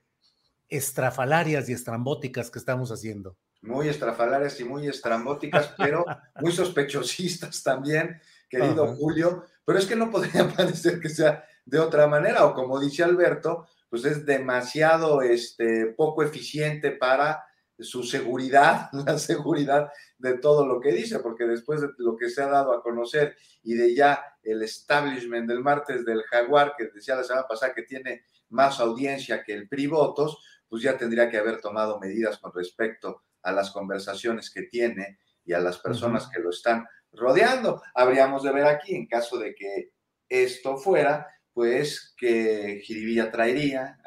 estrafalarias y estrambóticas que estamos haciendo? Muy estrafalarias y muy estrambóticas, pero muy (laughs) sospechosistas también querido Julio, pero es que no (laughs) podría parecer que sea de otra manera, o como dice Alberto, pues es demasiado este, poco eficiente para su seguridad, (laughs) la seguridad de todo lo que dice, porque después de lo que se ha dado a conocer y de ya el establishment del martes del Jaguar, que decía la semana pasada que tiene más audiencia que el PRI votos, pues ya tendría que haber tomado medidas con respecto a las conversaciones que tiene y a las personas que lo están rodeando. Habríamos de ver aquí, en caso de que esto fuera, pues qué jiribilla traería,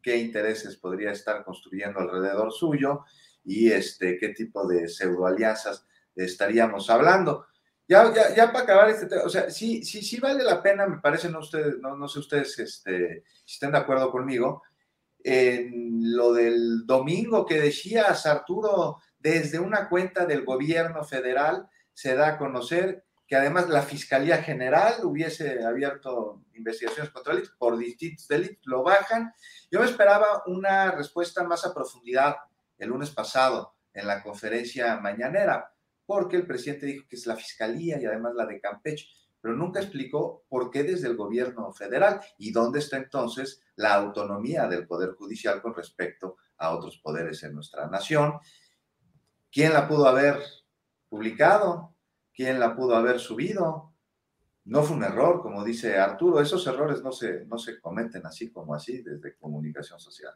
qué intereses podría estar construyendo alrededor suyo y este, qué tipo de pseudoalianzas estaríamos hablando. Ya, ya, ya para acabar este tema, o sea, sí, sí, sí vale la pena, me parece, no, ustedes, no, no sé ustedes este, si estén de acuerdo conmigo, en lo del domingo que decías, Arturo, desde una cuenta del gobierno federal se da a conocer que además la Fiscalía General hubiese abierto investigaciones contra él por distintos delitos, lo bajan. Yo me esperaba una respuesta más a profundidad el lunes pasado en la conferencia mañanera, porque el presidente dijo que es la Fiscalía y además la de Campeche, pero nunca explicó por qué desde el gobierno federal y dónde está entonces la autonomía del Poder Judicial con respecto a otros poderes en nuestra nación. ¿Quién la pudo haber publicado? quién la pudo haber subido. No fue un error, como dice Arturo, esos errores no se, no se cometen así como así desde comunicación social.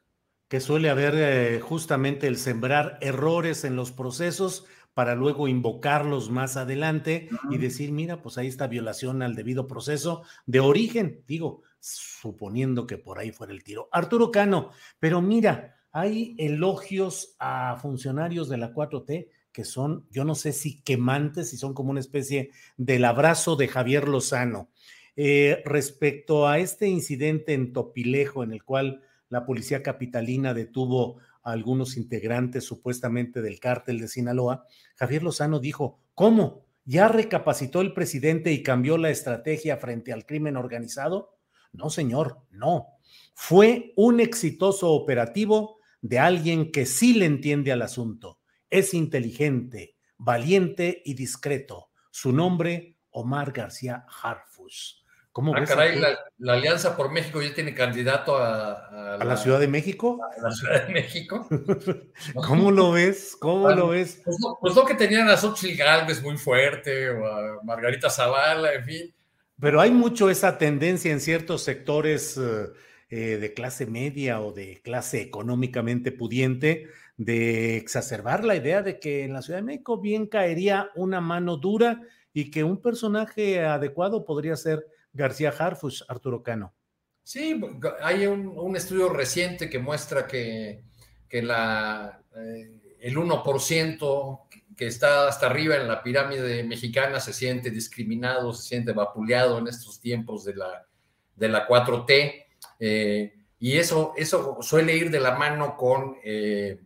Que suele haber eh, justamente el sembrar errores en los procesos para luego invocarlos más adelante y decir, mira, pues ahí está violación al debido proceso de origen, digo, suponiendo que por ahí fuera el tiro. Arturo Cano, pero mira, hay elogios a funcionarios de la 4T que son, yo no sé si quemantes, si son como una especie del abrazo de Javier Lozano. Eh, respecto a este incidente en Topilejo, en el cual la policía capitalina detuvo a algunos integrantes supuestamente del cártel de Sinaloa, Javier Lozano dijo, ¿cómo? ¿Ya recapacitó el presidente y cambió la estrategia frente al crimen organizado? No, señor, no. Fue un exitoso operativo de alguien que sí le entiende al asunto es inteligente, valiente y discreto. Su nombre, Omar García Harfus. ¿Cómo ah, caray, la, Alianza por México ya tiene candidato a, la, Ciudad de México. A la Ciudad de México. (laughs) ¿Cómo lo ves? ¿Cómo lo ves? Pues, pues, lo que tenían a Xochitl Galvez muy fuerte, o a Margarita Zavala, en fin. Pero hay mucho esa tendencia en ciertos sectores eh, eh, de clase media o de clase económicamente pudiente de exacerbar la idea de que en la Ciudad de México bien caería una mano dura y que un personaje adecuado podría ser García Harfush, Arturo Cano. Sí, hay un, estudio reciente que muestra que, la, eh, el 1% que está hasta arriba en la pirámide mexicana se siente discriminado, se siente vapuleado en estos tiempos de la, de la 4T. Eh, y eso, eso suele ir de la mano con eh,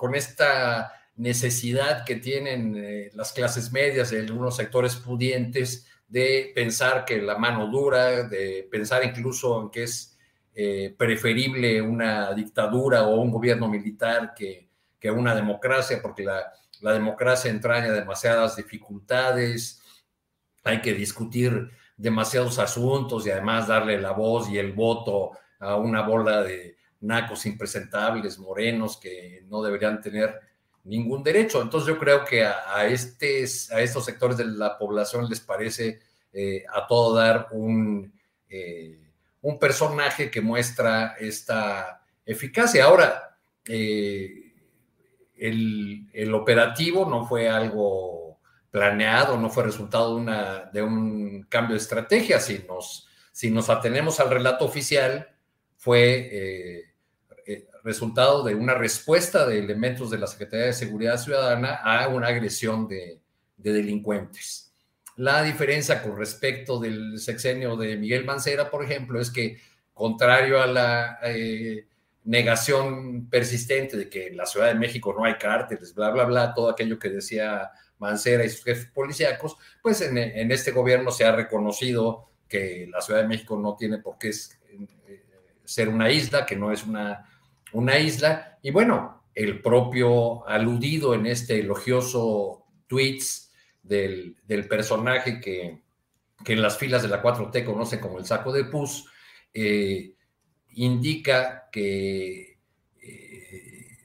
con esta necesidad que tienen eh, las clases medias de algunos sectores pudientes de pensar que la mano dura, de pensar incluso en que es eh, preferible una dictadura o un gobierno militar que, que una democracia, porque la, la, democracia entraña demasiadas dificultades, hay que discutir demasiados asuntos y además darle la voz y el voto a una bola de, nacos impresentables, morenos, que no deberían tener ningún derecho. Entonces yo creo que a, a estos sectores de la población les parece eh, a todo dar un, eh, un personaje que muestra esta eficacia. Ahora, eh, el, el, operativo no fue algo planeado, no fue resultado de, de un cambio de estrategia. Si nos, si nos atenemos al relato oficial, fue resultado de una respuesta de elementos de la Secretaría de Seguridad Ciudadana a una agresión de, delincuentes. La diferencia con respecto del sexenio de Miguel Mancera, por ejemplo, es que contrario a la eh, negación persistente de que en la Ciudad de México no hay cárteles, bla, bla, bla, todo aquello que decía Mancera y sus jefes policíacos, pues en, en este gobierno se ha reconocido que la Ciudad de México no tiene por qué eh, ser una isla, que no es una una isla. Y bueno, el propio aludido en este elogioso tweets del, personaje que, en las filas de la 4T conocen como el saco de pus, eh, indica que, eh,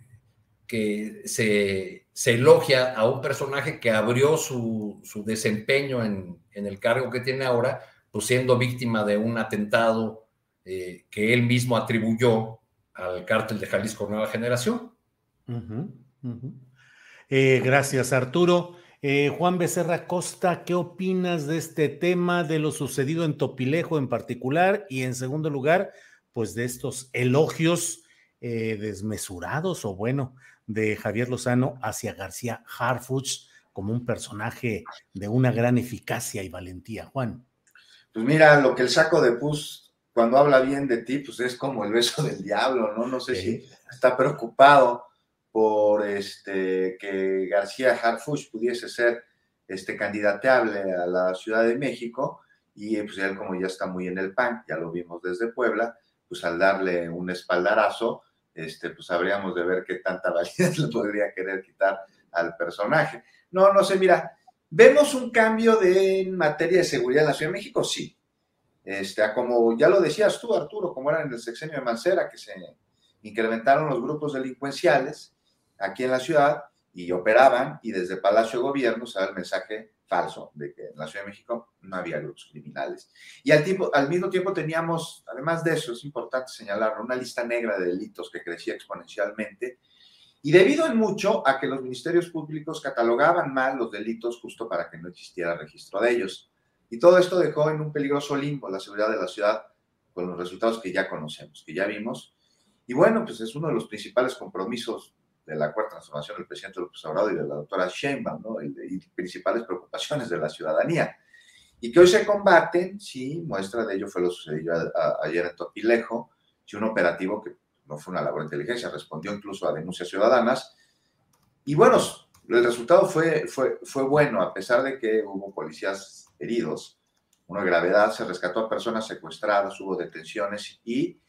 que se, elogia a un personaje que abrió su, desempeño en, el cargo que tiene ahora, pues siendo víctima de un atentado eh, que él mismo atribuyó al cártel de Jalisco Nueva Generación. Eh, gracias, Arturo. Eh, Juan Becerra Costa, ¿qué opinas de este tema, de lo sucedido en Topilejo en particular? Y en segundo lugar, pues de estos elogios eh, desmesurados o bueno de Javier Lozano hacia García Harfuch como un personaje de una gran eficacia y valentía, Juan. Pues mira, lo que el saco de pus cuando habla bien de ti, pues es como el beso (laughs) del diablo, ¿no? No sé si está preocupado por este, que García Harfuch pudiese ser este, candidateable a la Ciudad de México y pues él como ya está muy en el PAN, ya lo vimos desde Puebla, pues al darle un espaldarazo, este, pues habríamos de ver qué tanta (laughs) validez le podría querer quitar al personaje. No, no sé, mira, ¿vemos un cambio de, en materia de seguridad en la Ciudad de México? Sí. Este, como ya lo decías tú, Arturo, como era en el sexenio de Mancera, que se incrementaron los grupos delincuenciales aquí en la ciudad y operaban, y desde Palacio de Gobierno se da el mensaje falso de que en la Ciudad de México no había grupos criminales. Y al, al mismo tiempo teníamos, además de eso, es importante señalarlo, una lista negra de delitos que crecía exponencialmente. Y debido en mucho a que los ministerios públicos catalogaban mal los delitos justo para que no existiera registro de ellos. Y todo esto dejó en un peligroso limbo la seguridad de la ciudad con los resultados que ya conocemos, que ya vimos. Y bueno, pues es uno de los principales compromisos de la cuarta transformación del presidente López Obrador y de la doctora Sheinbaum, ¿no? y, principales preocupaciones de la ciudadanía. Y que hoy se combaten, sí, muestra de ello fue lo sucedido ayer en Topilejo, sí, un operativo que no fue una labor de inteligencia, respondió incluso a denuncias ciudadanas. Y bueno, el resultado fue, fue, fue bueno, a pesar de que hubo policías heridos, una gravedad, se rescató a personas secuestradas, hubo detenciones y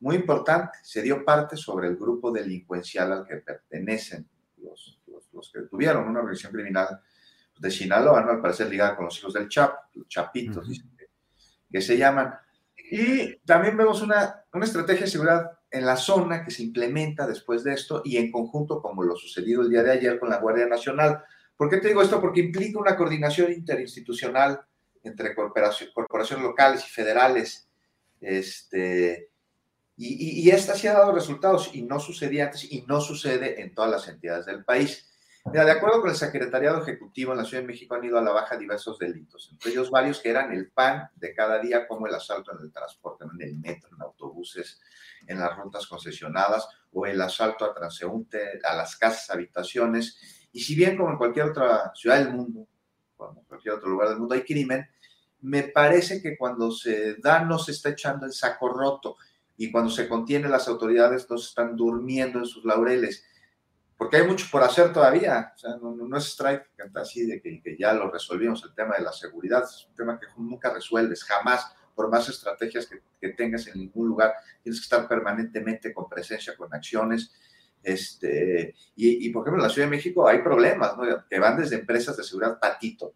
muy importante, se dio parte sobre el grupo delincuencial al que pertenecen los, los, que tuvieron una organización criminal de Sinaloa, ¿no? al parecer ligada con los hijos del Chap, los Chapitos, que, se llaman. Y también vemos una, una estrategia de seguridad en la zona que se implementa después de esto y en conjunto, como lo sucedido el día de ayer con la Guardia Nacional. ¿Por qué te digo esto? Porque implica una coordinación interinstitucional entre corporaciones locales y federales, este, y, esta sí ha dado resultados y no sucedía antes y no sucede en todas las entidades del país. Mira, de acuerdo con el Secretariado Ejecutivo en la Ciudad de México han ido a la baja diversos delitos, entre ellos varios que eran el pan de cada día, como el asalto en el transporte, en el metro, en autobuses, en las rutas concesionadas o el asalto a transeúnte, a las casas, habitaciones. Y si bien como en cualquier otra ciudad del mundo, como en cualquier otro lugar del mundo hay crimen, me parece que cuando se da no se está echando el saco roto y cuando se contiene las autoridades no se están durmiendo en sus laureles, porque hay mucho por hacer todavía, o sea, no, es strike así de que, ya lo resolvimos, el tema de la seguridad, es un tema que nunca resuelves, jamás, por más estrategias que, tengas en ningún lugar, tienes que estar permanentemente con presencia, con acciones, este, y, por ejemplo en la Ciudad de México hay problemas, ¿no? que van desde empresas de seguridad patito,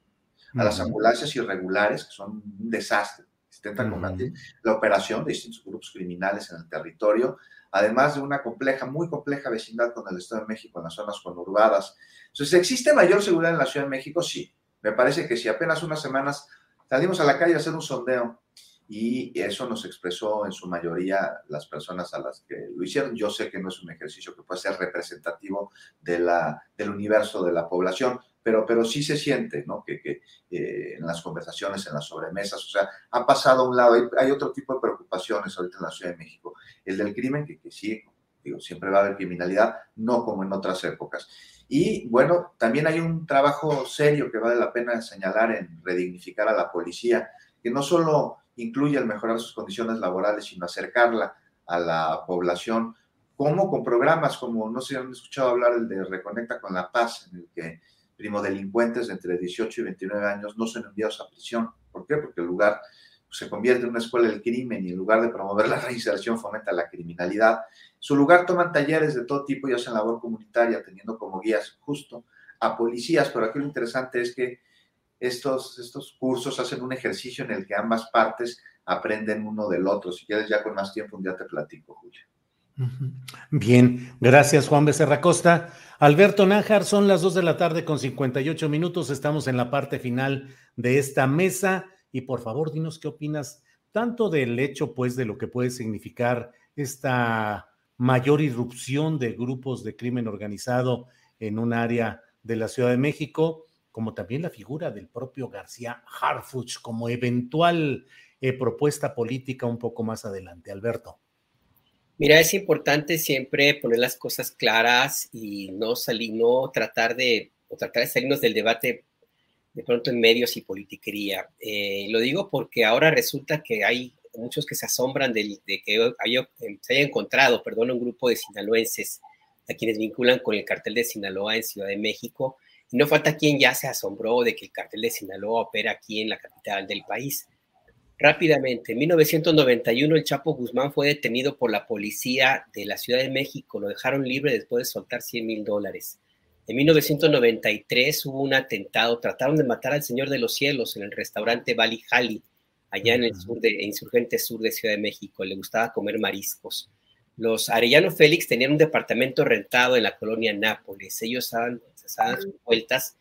a las ambulancias irregulares, que son un desastre, intentan combatir la operación de distintos grupos criminales en el territorio, además de una compleja, muy compleja vecindad con el Estado de México en las zonas conurbadas. Entonces, ¿existe mayor seguridad en la Ciudad de México? Sí. Me parece que si apenas unas semanas salimos a la calle a hacer un sondeo y eso nos expresó en su mayoría las personas a las que lo hicieron. Yo sé que no es un ejercicio que puede ser representativo de la, del universo de la población, pero, pero sí se siente, ¿no? Que, que eh, en las conversaciones, en las sobremesas, o sea, ha pasado a un lado, hay, otro tipo de preocupaciones ahorita en la Ciudad de México. El del crimen, que, que sí, digo, siempre va a haber criminalidad, no como en otras épocas. Y bueno, también hay un trabajo serio que vale la pena señalar en redignificar a la policía, que no solo incluye el mejorar sus condiciones laborales, sino acercarla a la población, como con programas como, no sé si han escuchado hablar el de Reconecta con la Paz, en el que delincuentes de entre 18 y 29 años no son enviados a prisión. ¿Por qué? Porque el lugar pues, se convierte en una escuela del crimen y en lugar de promover la (laughs) reinserción fomenta la criminalidad. En su lugar toman talleres de todo tipo y hacen labor comunitaria, teniendo como guías justo a policías, pero aquí lo interesante es que estos, estos cursos hacen un ejercicio en el que ambas partes aprenden uno del otro. Si quieres ya con más tiempo, un día te platico, Julio. Bien, gracias Juan Becerra Costa. Alberto Nájar, son las 2 de la tarde con 58 minutos, estamos en la parte final de esta mesa y por favor dinos qué opinas tanto del hecho pues de lo que puede significar esta mayor irrupción de grupos de crimen organizado en un área de la Ciudad de México, como también la figura del propio García Harfuch como eventual eh, propuesta política un poco más adelante. Alberto. Mira, es importante siempre poner las cosas claras y no salir, no tratar de o tratar de salirnos del debate de pronto en medios y politiquería. Eh, lo digo porque ahora resulta que hay muchos que se asombran de, que haya, se haya encontrado, perdón, un grupo de sinaloenses a quienes vinculan con el cartel de Sinaloa en Ciudad de México. No falta quien ya se asombró de que el cartel de Sinaloa opera aquí en la capital del país. Rápidamente, en 1991 el Chapo Guzmán fue detenido por la policía de la Ciudad de México, lo dejaron libre después de soltar 100 mil dólares. En 1993 hubo un atentado, trataron de matar al Señor de los Cielos en el restaurante Bali Hali, allá en el sur de Insurgente Sur de Ciudad de México, le gustaba comer mariscos. Los Arellano Félix tenían un departamento rentado en la colonia Nápoles, ellos sus vueltas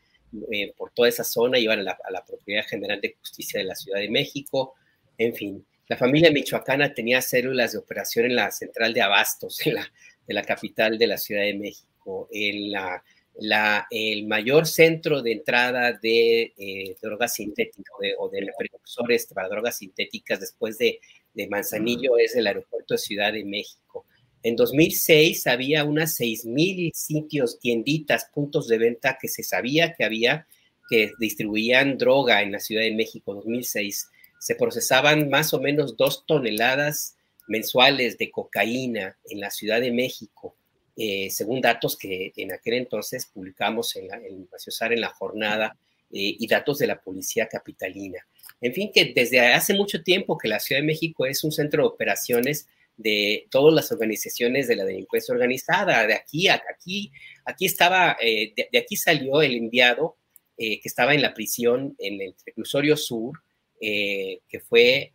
eh, por toda esa zona, iban a la, a la Propiedad General de Justicia de la Ciudad de México, en fin, la familia michoacana tenía células de operación en la central de abastos de la, de la capital de la Ciudad de México. En la, la, el mayor centro de entrada de eh, drogas sintéticas o de, precursores para drogas sintéticas después de, de Manzanillo es el aeropuerto de Ciudad de México. En 2006 había unas 6.000 sitios, tienditas, puntos de venta que se sabía que había que distribuían droga en la Ciudad de México, 2006 se procesaban más o menos dos toneladas mensuales de cocaína en la Ciudad de México, eh, según datos que en aquel entonces publicamos en, la, en en la jornada eh, y datos de la policía capitalina. En fin, que desde hace mucho tiempo que la Ciudad de México es un centro de operaciones de todas las organizaciones de la delincuencia organizada. De aquí a aquí, aquí estaba, eh, de, aquí salió el enviado que estaba en la prisión en el reclusorio sur, eh, que fue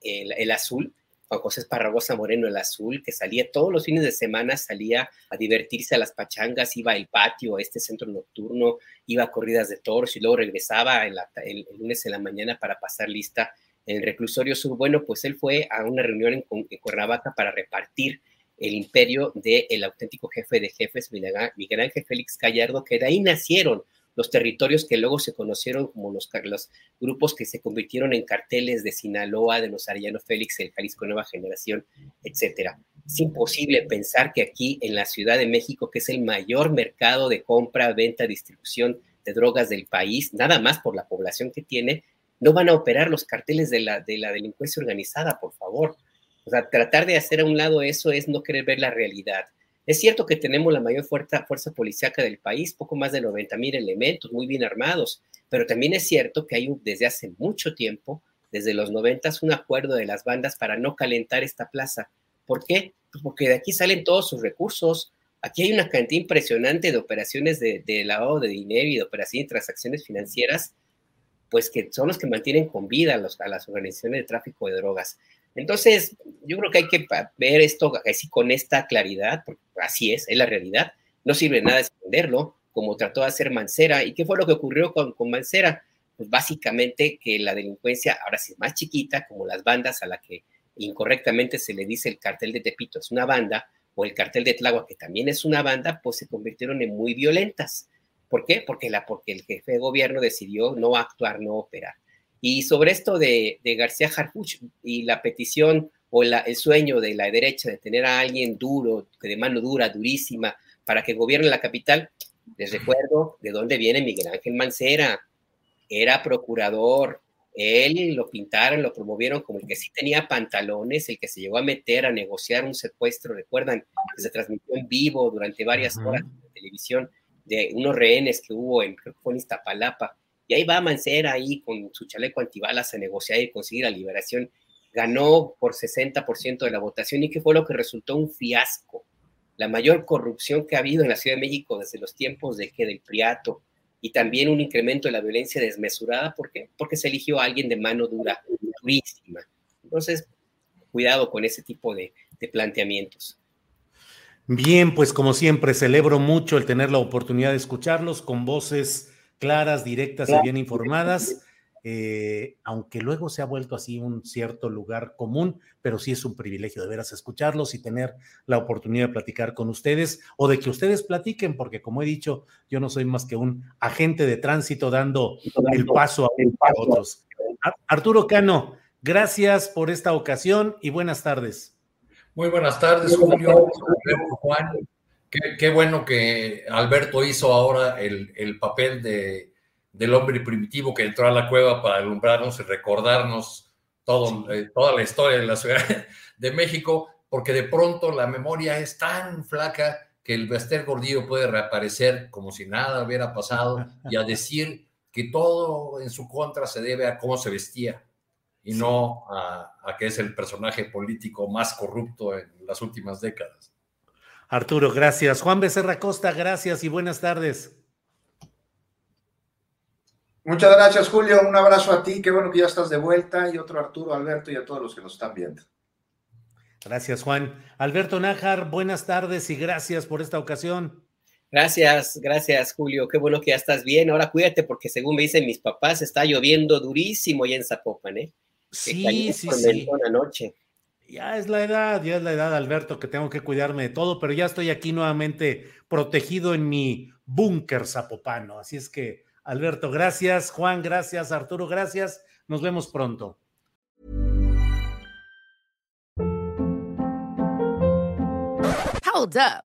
el, Azul, Juan José Esparragosa Moreno, el Azul, que salía todos los fines de semana, salía a divertirse a las pachangas, iba al patio, a este centro nocturno, iba a corridas de toros y luego regresaba el, lunes en la mañana para pasar lista en el reclusorio sur. Bueno, pues él fue a una reunión en, en Cuernavaca para repartir el imperio del auténtico jefe de jefes, Miguel Ángel Félix Gallardo, que de ahí nacieron los territorios que luego se conocieron como los, los, grupos que se convirtieron en carteles de Sinaloa, de los Arellano Félix, el Jalisco Nueva Generación, etcétera. Es imposible pensar que aquí en la Ciudad de México, que es el mayor mercado de compra, venta, distribución de drogas del país, nada más por la población que tiene, no van a operar los carteles de la, de la delincuencia organizada, por favor. O sea, tratar de hacer a un lado eso es no querer ver la realidad. Es cierto que tenemos la mayor fuerza, fuerza policíaca del país, poco más de 90 mil elementos, muy bien armados, pero también es cierto que hay desde hace mucho tiempo, desde los 90, un acuerdo de las bandas para no calentar esta plaza. ¿Por qué? Pues porque de aquí salen todos sus recursos. Aquí hay una cantidad impresionante de operaciones de, lavado de dinero y de operaciones y transacciones financieras, pues que son los que mantienen con vida a, las organizaciones de tráfico de drogas. Entonces, yo creo que hay que ver esto así con esta claridad, porque así es, es la realidad. No sirve nada esconderlo, como trató de hacer Mancera. ¿Y qué fue lo que ocurrió con, con Mancera? Pues básicamente que la delincuencia, ahora sí más chiquita, como las bandas a la que incorrectamente se le dice el cartel de Tepito es una banda, o el cartel de Tláhuac, que también es una banda, pues se convirtieron en muy violentas. ¿Por qué? Porque, la, porque el jefe de gobierno decidió no actuar, no operar. Y sobre esto de, García Harfuch y la petición o el sueño de la derecha de tener a alguien duro, de mano dura, durísima, para que gobierne la capital, les recuerdo de dónde viene Miguel Ángel Mancera. Era procurador, él lo pintaron, lo promovieron como el que sí tenía pantalones, el que se llegó a meter a negociar un secuestro, recuerdan, que se transmitió en vivo durante varias horas de televisión de unos rehenes que hubo en, en Iztapalapa, y ahí va Mancera ahí con su chaleco antibalas a negociar y conseguir la liberación. Ganó por 60% de la votación y que fue lo que resultó un fiasco. La mayor corrupción que ha habido en la Ciudad de México desde los tiempos de que del Priato y también un incremento de la violencia desmesurada. ¿Por qué? Porque se eligió a alguien de mano dura, durísima. Entonces, cuidado con ese tipo de, de planteamientos. Bien, pues como siempre, celebro mucho el tener la oportunidad de escucharlos con voces claras, directas y bien informadas, eh, aunque luego se ha vuelto así un cierto lugar común, pero sí es un privilegio de veras escucharlos y tener la oportunidad de platicar con ustedes o de que ustedes platiquen, porque como he dicho, yo no soy más que un agente de tránsito dando el paso a, otros. Arturo Cano, gracias por esta ocasión y buenas tardes. Muy buenas tardes, Julio, Juan. Qué, bueno que Alberto hizo ahora el, el papel de, del hombre primitivo que entró a la cueva para alumbrarnos y recordarnos todo, eh, toda la historia de la Ciudad de México, porque de pronto la memoria es tan flaca que el Bester Gordillo puede reaparecer como si nada hubiera pasado y a decir que todo en su contra se debe a cómo se vestía y no a, a, que es el personaje político más corrupto en las últimas décadas. Arturo, gracias. Juan Becerra Costa, gracias y buenas tardes. Muchas gracias, Julio. Un abrazo a ti. Qué bueno que ya estás de vuelta. Y otro Arturo, Alberto y a todos los que nos están viendo. Gracias, Juan. Alberto Nájar, buenas tardes y gracias por esta ocasión. Gracias, gracias, Julio. Qué bueno que ya estás bien. Ahora cuídate porque según me dicen mis papás, está lloviendo durísimo ya en Zapopan, ¿eh? Sí, sí, sí. Noche. Ya es la edad, ya es la edad, Alberto, que tengo que cuidarme de todo, pero ya estoy aquí nuevamente protegido en mi búnker zapopano. Así es que Alberto, gracias. Juan, gracias. Arturo, gracias. Nos vemos pronto. Hold up.